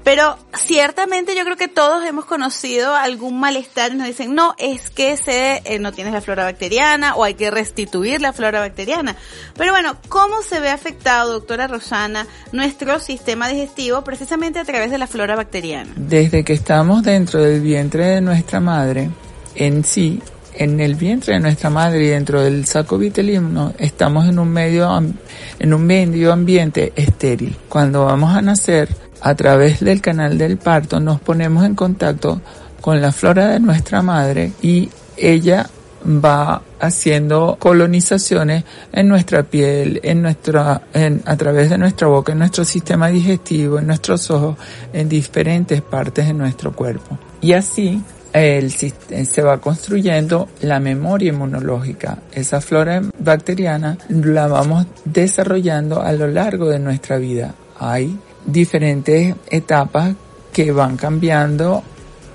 Pero ciertamente yo creo que todos hemos conocido algún malestar y nos dicen, no, es que se, eh, no tienes la flora bacteriana o hay que restituir la flora bacteriana. Pero bueno, ¿cómo se ve afectado, doctora Rosana, nuestro sistema digestivo precisamente a través de la flora bacteriana? Desde que estamos dentro del vientre de nuestra madre, en sí, en el vientre de nuestra madre y dentro del saco vitelino, estamos en un medio, en un medio ambiente estéril. Cuando vamos a nacer, a través del canal del parto, nos ponemos en contacto con la flora de nuestra madre y ella va haciendo colonizaciones en nuestra piel, en nuestra, en, a través de nuestra boca, en nuestro sistema digestivo, en nuestros ojos, en diferentes partes de nuestro cuerpo. Y así el, se va construyendo la memoria inmunológica. Esa flora bacteriana la vamos desarrollando a lo largo de nuestra vida. Hay diferentes etapas que van cambiando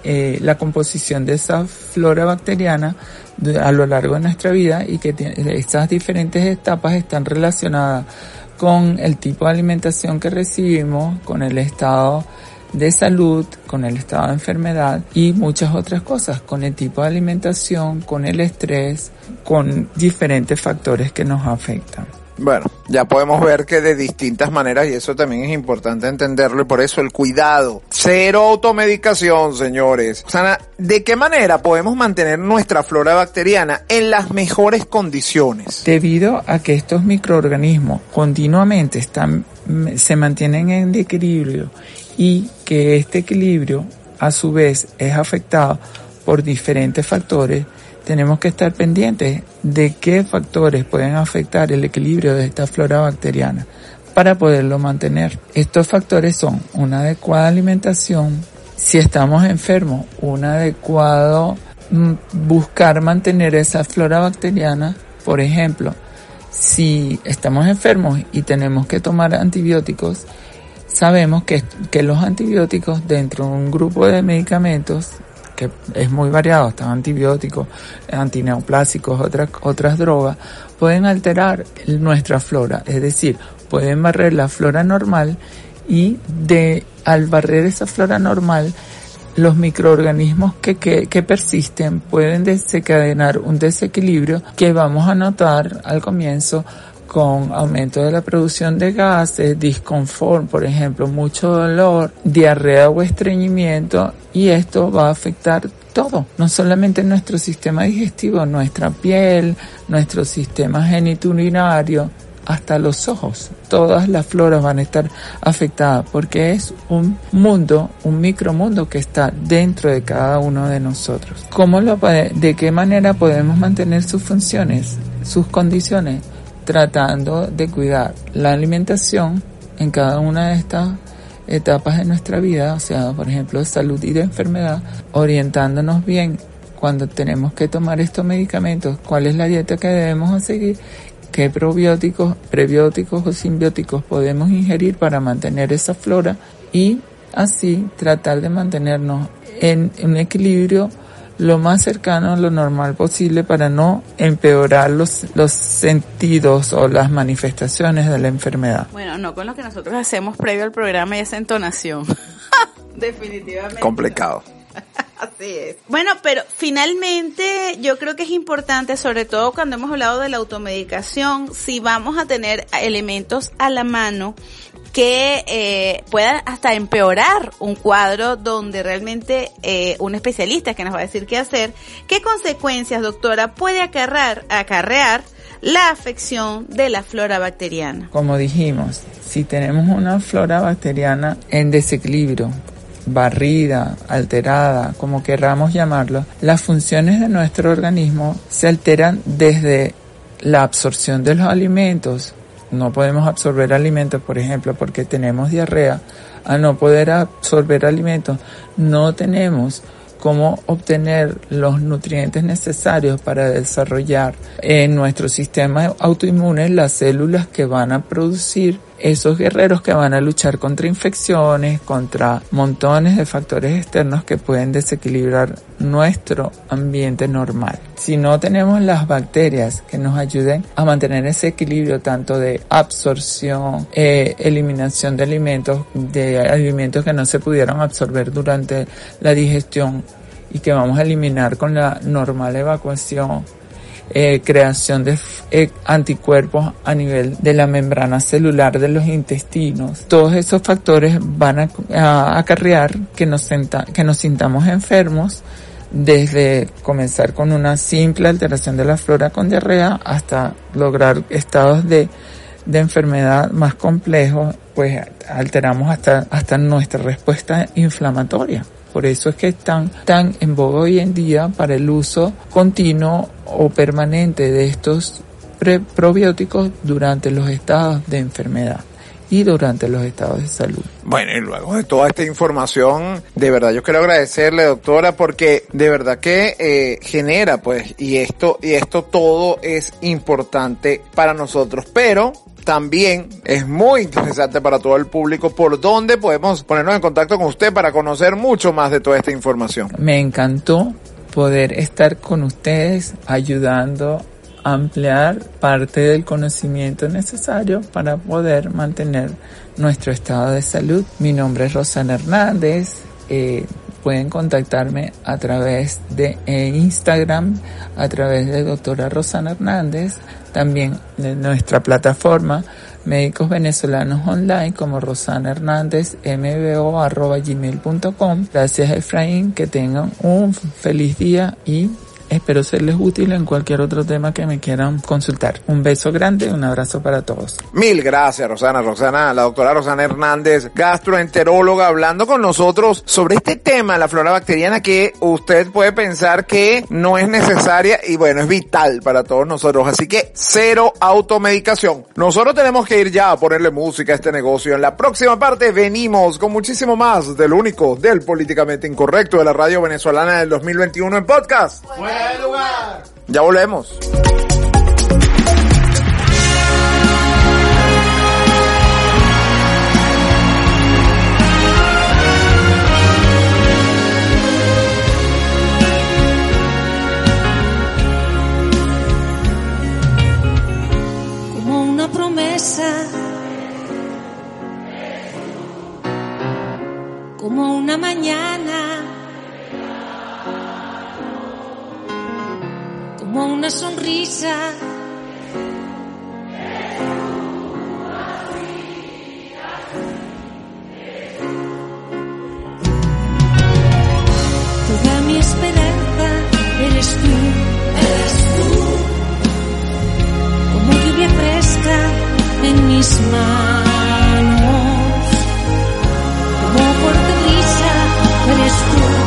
eh, la composición de esa flora bacteriana a lo largo de nuestra vida y que estas diferentes etapas están relacionadas con el tipo de alimentación que recibimos, con el estado de salud, con el estado de enfermedad y muchas otras cosas, con el tipo de alimentación, con el estrés, con diferentes factores que nos afectan. Bueno, ya podemos ver que de distintas maneras, y eso también es importante entenderlo, y por eso el cuidado. Cero automedicación, señores. Sana, ¿de qué manera podemos mantener nuestra flora bacteriana en las mejores condiciones? Debido a que estos microorganismos continuamente están, mm, se mantienen en equilibrio y que este equilibrio a su vez es afectado por diferentes factores, tenemos que estar pendientes de qué factores pueden afectar el equilibrio de esta flora bacteriana para poderlo mantener. Estos factores son una adecuada alimentación, si estamos enfermos, un adecuado mm, buscar mantener esa flora bacteriana, por ejemplo, si estamos enfermos y tenemos que tomar antibióticos, sabemos que, que los antibióticos dentro de un grupo de medicamentos que es muy variado, están antibióticos, antineoplásicos, otras, otras drogas, pueden alterar nuestra flora, es decir, pueden barrer la flora normal y de, al barrer esa flora normal, los microorganismos que, que, que persisten pueden desencadenar un desequilibrio que vamos a notar al comienzo con aumento de la producción de gases, disconfort, por ejemplo, mucho dolor, diarrea o estreñimiento y esto va a afectar todo, no solamente nuestro sistema digestivo, nuestra piel, nuestro sistema genitourinario, hasta los ojos. Todas las floras van a estar afectadas porque es un mundo, un micromundo que está dentro de cada uno de nosotros. ¿Cómo lo, de qué manera podemos mantener sus funciones, sus condiciones? Tratando de cuidar la alimentación en cada una de estas etapas de nuestra vida, o sea, por ejemplo, de salud y de enfermedad, orientándonos bien cuando tenemos que tomar estos medicamentos, cuál es la dieta que debemos seguir, qué probióticos, prebióticos o simbióticos podemos ingerir para mantener esa flora y así tratar de mantenernos en un equilibrio lo más cercano a lo normal posible para no empeorar los, los sentidos o las manifestaciones de la enfermedad. Bueno, no con lo que nosotros hacemos previo al programa y esa entonación. Definitivamente. Complicado. Así es. Bueno, pero finalmente yo creo que es importante, sobre todo cuando hemos hablado de la automedicación, si vamos a tener elementos a la mano que eh, puedan hasta empeorar un cuadro donde realmente eh, un especialista que nos va a decir qué hacer, qué consecuencias, doctora, puede acarrear, acarrear la afección de la flora bacteriana. Como dijimos, si tenemos una flora bacteriana en desequilibrio, barrida, alterada, como querramos llamarlo, las funciones de nuestro organismo se alteran desde la absorción de los alimentos. No podemos absorber alimentos, por ejemplo, porque tenemos diarrea. Al no poder absorber alimentos, no tenemos cómo obtener los nutrientes necesarios para desarrollar en nuestro sistema autoinmune las células que van a producir esos guerreros que van a luchar contra infecciones, contra montones de factores externos que pueden desequilibrar nuestro ambiente normal. Si no tenemos las bacterias que nos ayuden a mantener ese equilibrio tanto de absorción, eh, eliminación de alimentos, de alimentos que no se pudieron absorber durante la digestión y que vamos a eliminar con la normal evacuación, eh, creación de eh, anticuerpos a nivel de la membrana celular de los intestinos. Todos esos factores van a, a acarrear que nos, senta- que nos sintamos enfermos desde comenzar con una simple alteración de la flora con diarrea hasta lograr estados de, de enfermedad más complejos, pues alteramos hasta, hasta nuestra respuesta inflamatoria. Por eso es que están tan en boga hoy en día para el uso continuo o permanente de estos probióticos durante los estados de enfermedad y durante los estados de salud. Bueno, y luego de toda esta información, de verdad yo quiero agradecerle, doctora, porque de verdad que eh, genera, pues, y esto, y esto todo es importante para nosotros, pero también es muy interesante para todo el público por dónde podemos ponernos en contacto con usted para conocer mucho más de toda esta información. Me encantó poder estar con ustedes ayudando a ampliar parte del conocimiento necesario para poder mantener nuestro estado de salud. Mi nombre es Rosana Hernández. eh, pueden contactarme a través de eh, Instagram, a través de doctora Rosana Hernández, también de nuestra plataforma Médicos Venezolanos Online como Rosana Hernández, mbo arroba gmail.com. Gracias Efraín, que tengan un feliz día y espero serles útil en cualquier otro tema que me quieran consultar. Un beso grande, un abrazo para todos. Mil gracias, Rosana. Rosana, la doctora Rosana Hernández, gastroenteróloga, hablando con nosotros sobre este tema, la flora bacteriana, que usted puede pensar que no es necesaria y bueno, es vital para todos nosotros. Así que cero automedicación. Nosotros tenemos que ir ya a ponerle música a este negocio. En la próxima parte venimos con muchísimo más del único, del políticamente incorrecto de la radio venezolana del 2021 en podcast. Ya volvemos. Una sonrisa. Toda mi esperanza eres tú, eres tú. Como lluvia fresca en mis manos. Como fuerte brisa eres tú,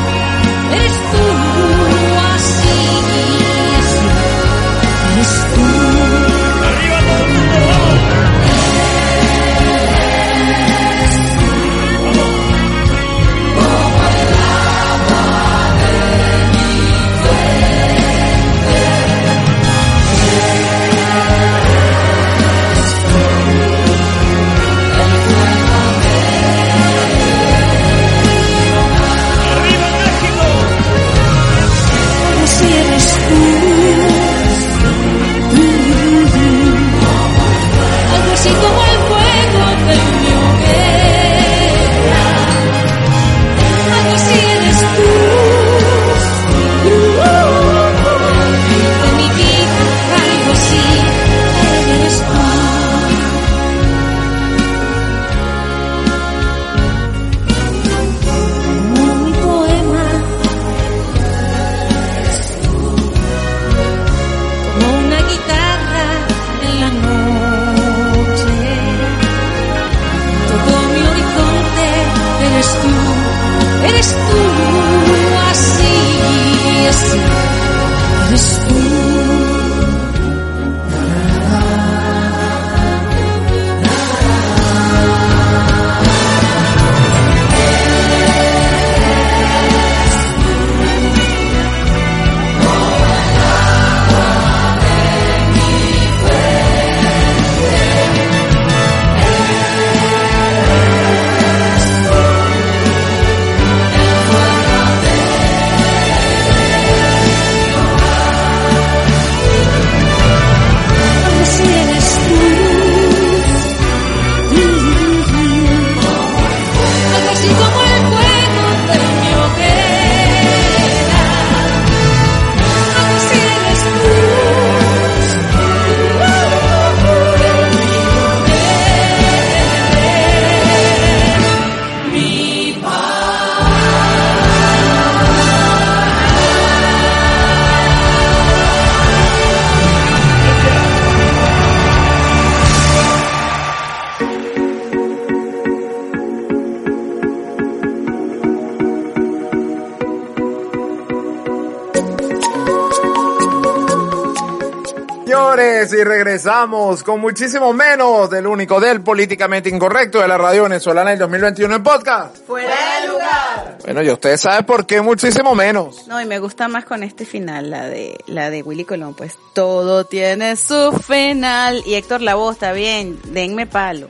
regresamos con muchísimo menos del único del políticamente incorrecto de la radio venezolana del 2021 en podcast. Fuera de lugar. Bueno, ya ustedes saben por qué muchísimo menos. No, y me gusta más con este final, la de la de Willy Colón, pues todo tiene su final. Y Héctor Lavoe, está bien, denme palo.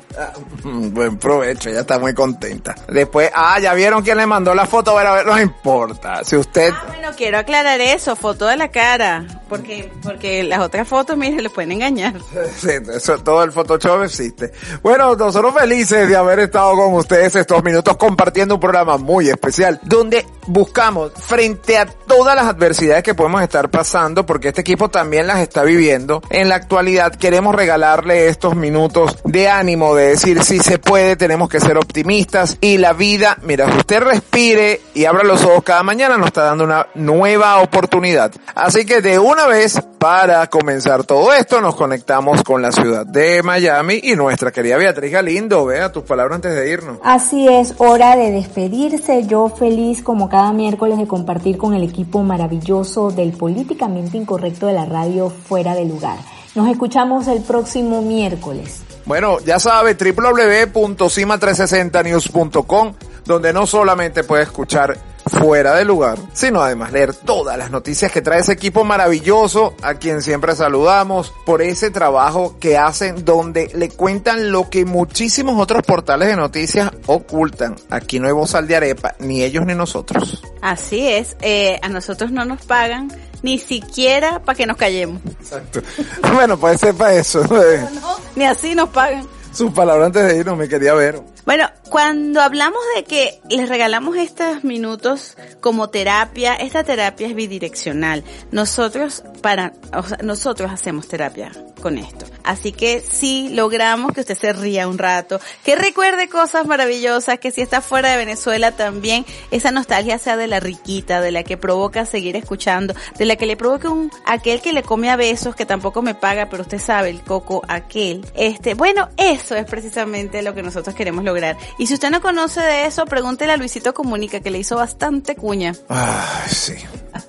Mm, Buen provecho, ella está muy contenta. Después, ah, ya vieron quién le mandó la foto, bueno, a ver, no importa. Si usted, Bueno, quiero aclarar eso, foto de la cara, porque porque las otras fotos, mire, le pueden engañar. Sí, eso, todo el Photoshop existe. Bueno, nosotros felices de haber estado con ustedes estos minutos compartiendo un programa muy especial, donde buscamos frente a todas las adversidades que podemos estar pasando, porque este equipo también las está viviendo, en la actualidad queremos regalarle estos minutos de ánimo, de decir si se puede, tenemos que ser optimistas y la vida, mira, si usted respire y abra los ojos cada mañana, nos está dando una nueva oportunidad. Así que de una vez, para comenzar todo esto, nos conectamos con la ciudad de Miami y nuestra querida Beatriz Galindo. Vea tus palabras antes de irnos. Así es, hora de despedirse. Yo feliz como cada miércoles de compartir con el equipo maravilloso del políticamente incorrecto de la radio fuera de lugar. Nos escuchamos el próximo miércoles. Bueno, ya sabe, www.cima360news.com, donde no solamente puede escuchar fuera de lugar, sino además leer todas las noticias que trae ese equipo maravilloso a quien siempre saludamos por ese trabajo que hacen donde le cuentan lo que muchísimos otros portales de noticias ocultan. Aquí no hay voz al de arepa, ni ellos ni nosotros. Así es, eh, a nosotros no nos pagan ni siquiera para que nos callemos. Exacto. Bueno, pues sepa eso. No, ni así nos pagan. Sus palabras antes de irnos, me quería ver. Bueno, cuando hablamos de que les regalamos estos minutos como terapia, esta terapia es bidireccional. Nosotros para, o sea, nosotros hacemos terapia con esto. Así que sí logramos que usted se ría un rato, que recuerde cosas maravillosas, que si está fuera de Venezuela también esa nostalgia sea de la riquita, de la que provoca seguir escuchando, de la que le provoca un aquel que le come a besos que tampoco me paga, pero usted sabe el coco aquel. Este, bueno, eso es precisamente lo que nosotros queremos lograr. Y si usted no conoce de eso, pregúntele a Luisito Comunica que le hizo bastante cuña. Ay, sí.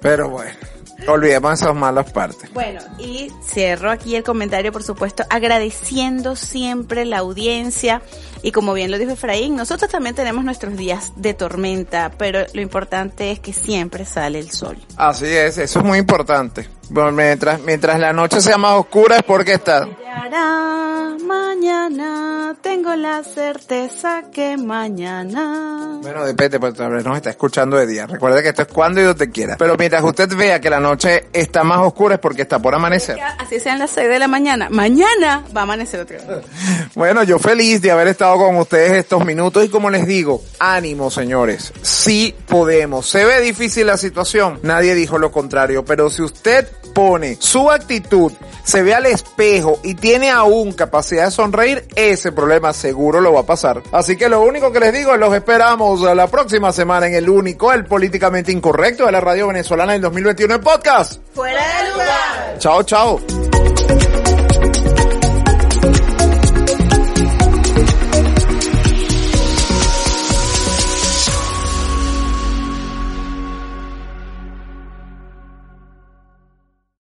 Pero bueno, olvidemos esas malas partes. Bueno, y cierro aquí el comentario, por supuesto, agradeciendo siempre la audiencia. Y como bien lo dijo Efraín, nosotros también tenemos nuestros días de tormenta, pero lo importante es que siempre sale el sol. Así es, eso es muy importante. Bueno, mientras, mientras la noche sea más oscura es porque está. Mañana, tengo la certeza que mañana. Bueno, depende, pues tal vez nos está escuchando de día. Recuerde que esto es cuando y donde quiera. Pero mientras usted vea que la noche está más oscura es porque está por amanecer. Así sean las 6 de la mañana, mañana va a amanecer otra vez. Bueno, yo feliz de haber estado con ustedes estos minutos y como les digo, ánimo señores, sí podemos. Se ve difícil la situación, nadie dijo lo contrario, pero si usted pone su actitud, se ve al espejo y tiene aún capacidad de sonreír, ese problema seguro lo va a pasar. Así que lo único que les digo es los esperamos la próxima semana en el único, el políticamente incorrecto de la radio venezolana del 2021 en podcast. Fuera de lugar. Chao, chao.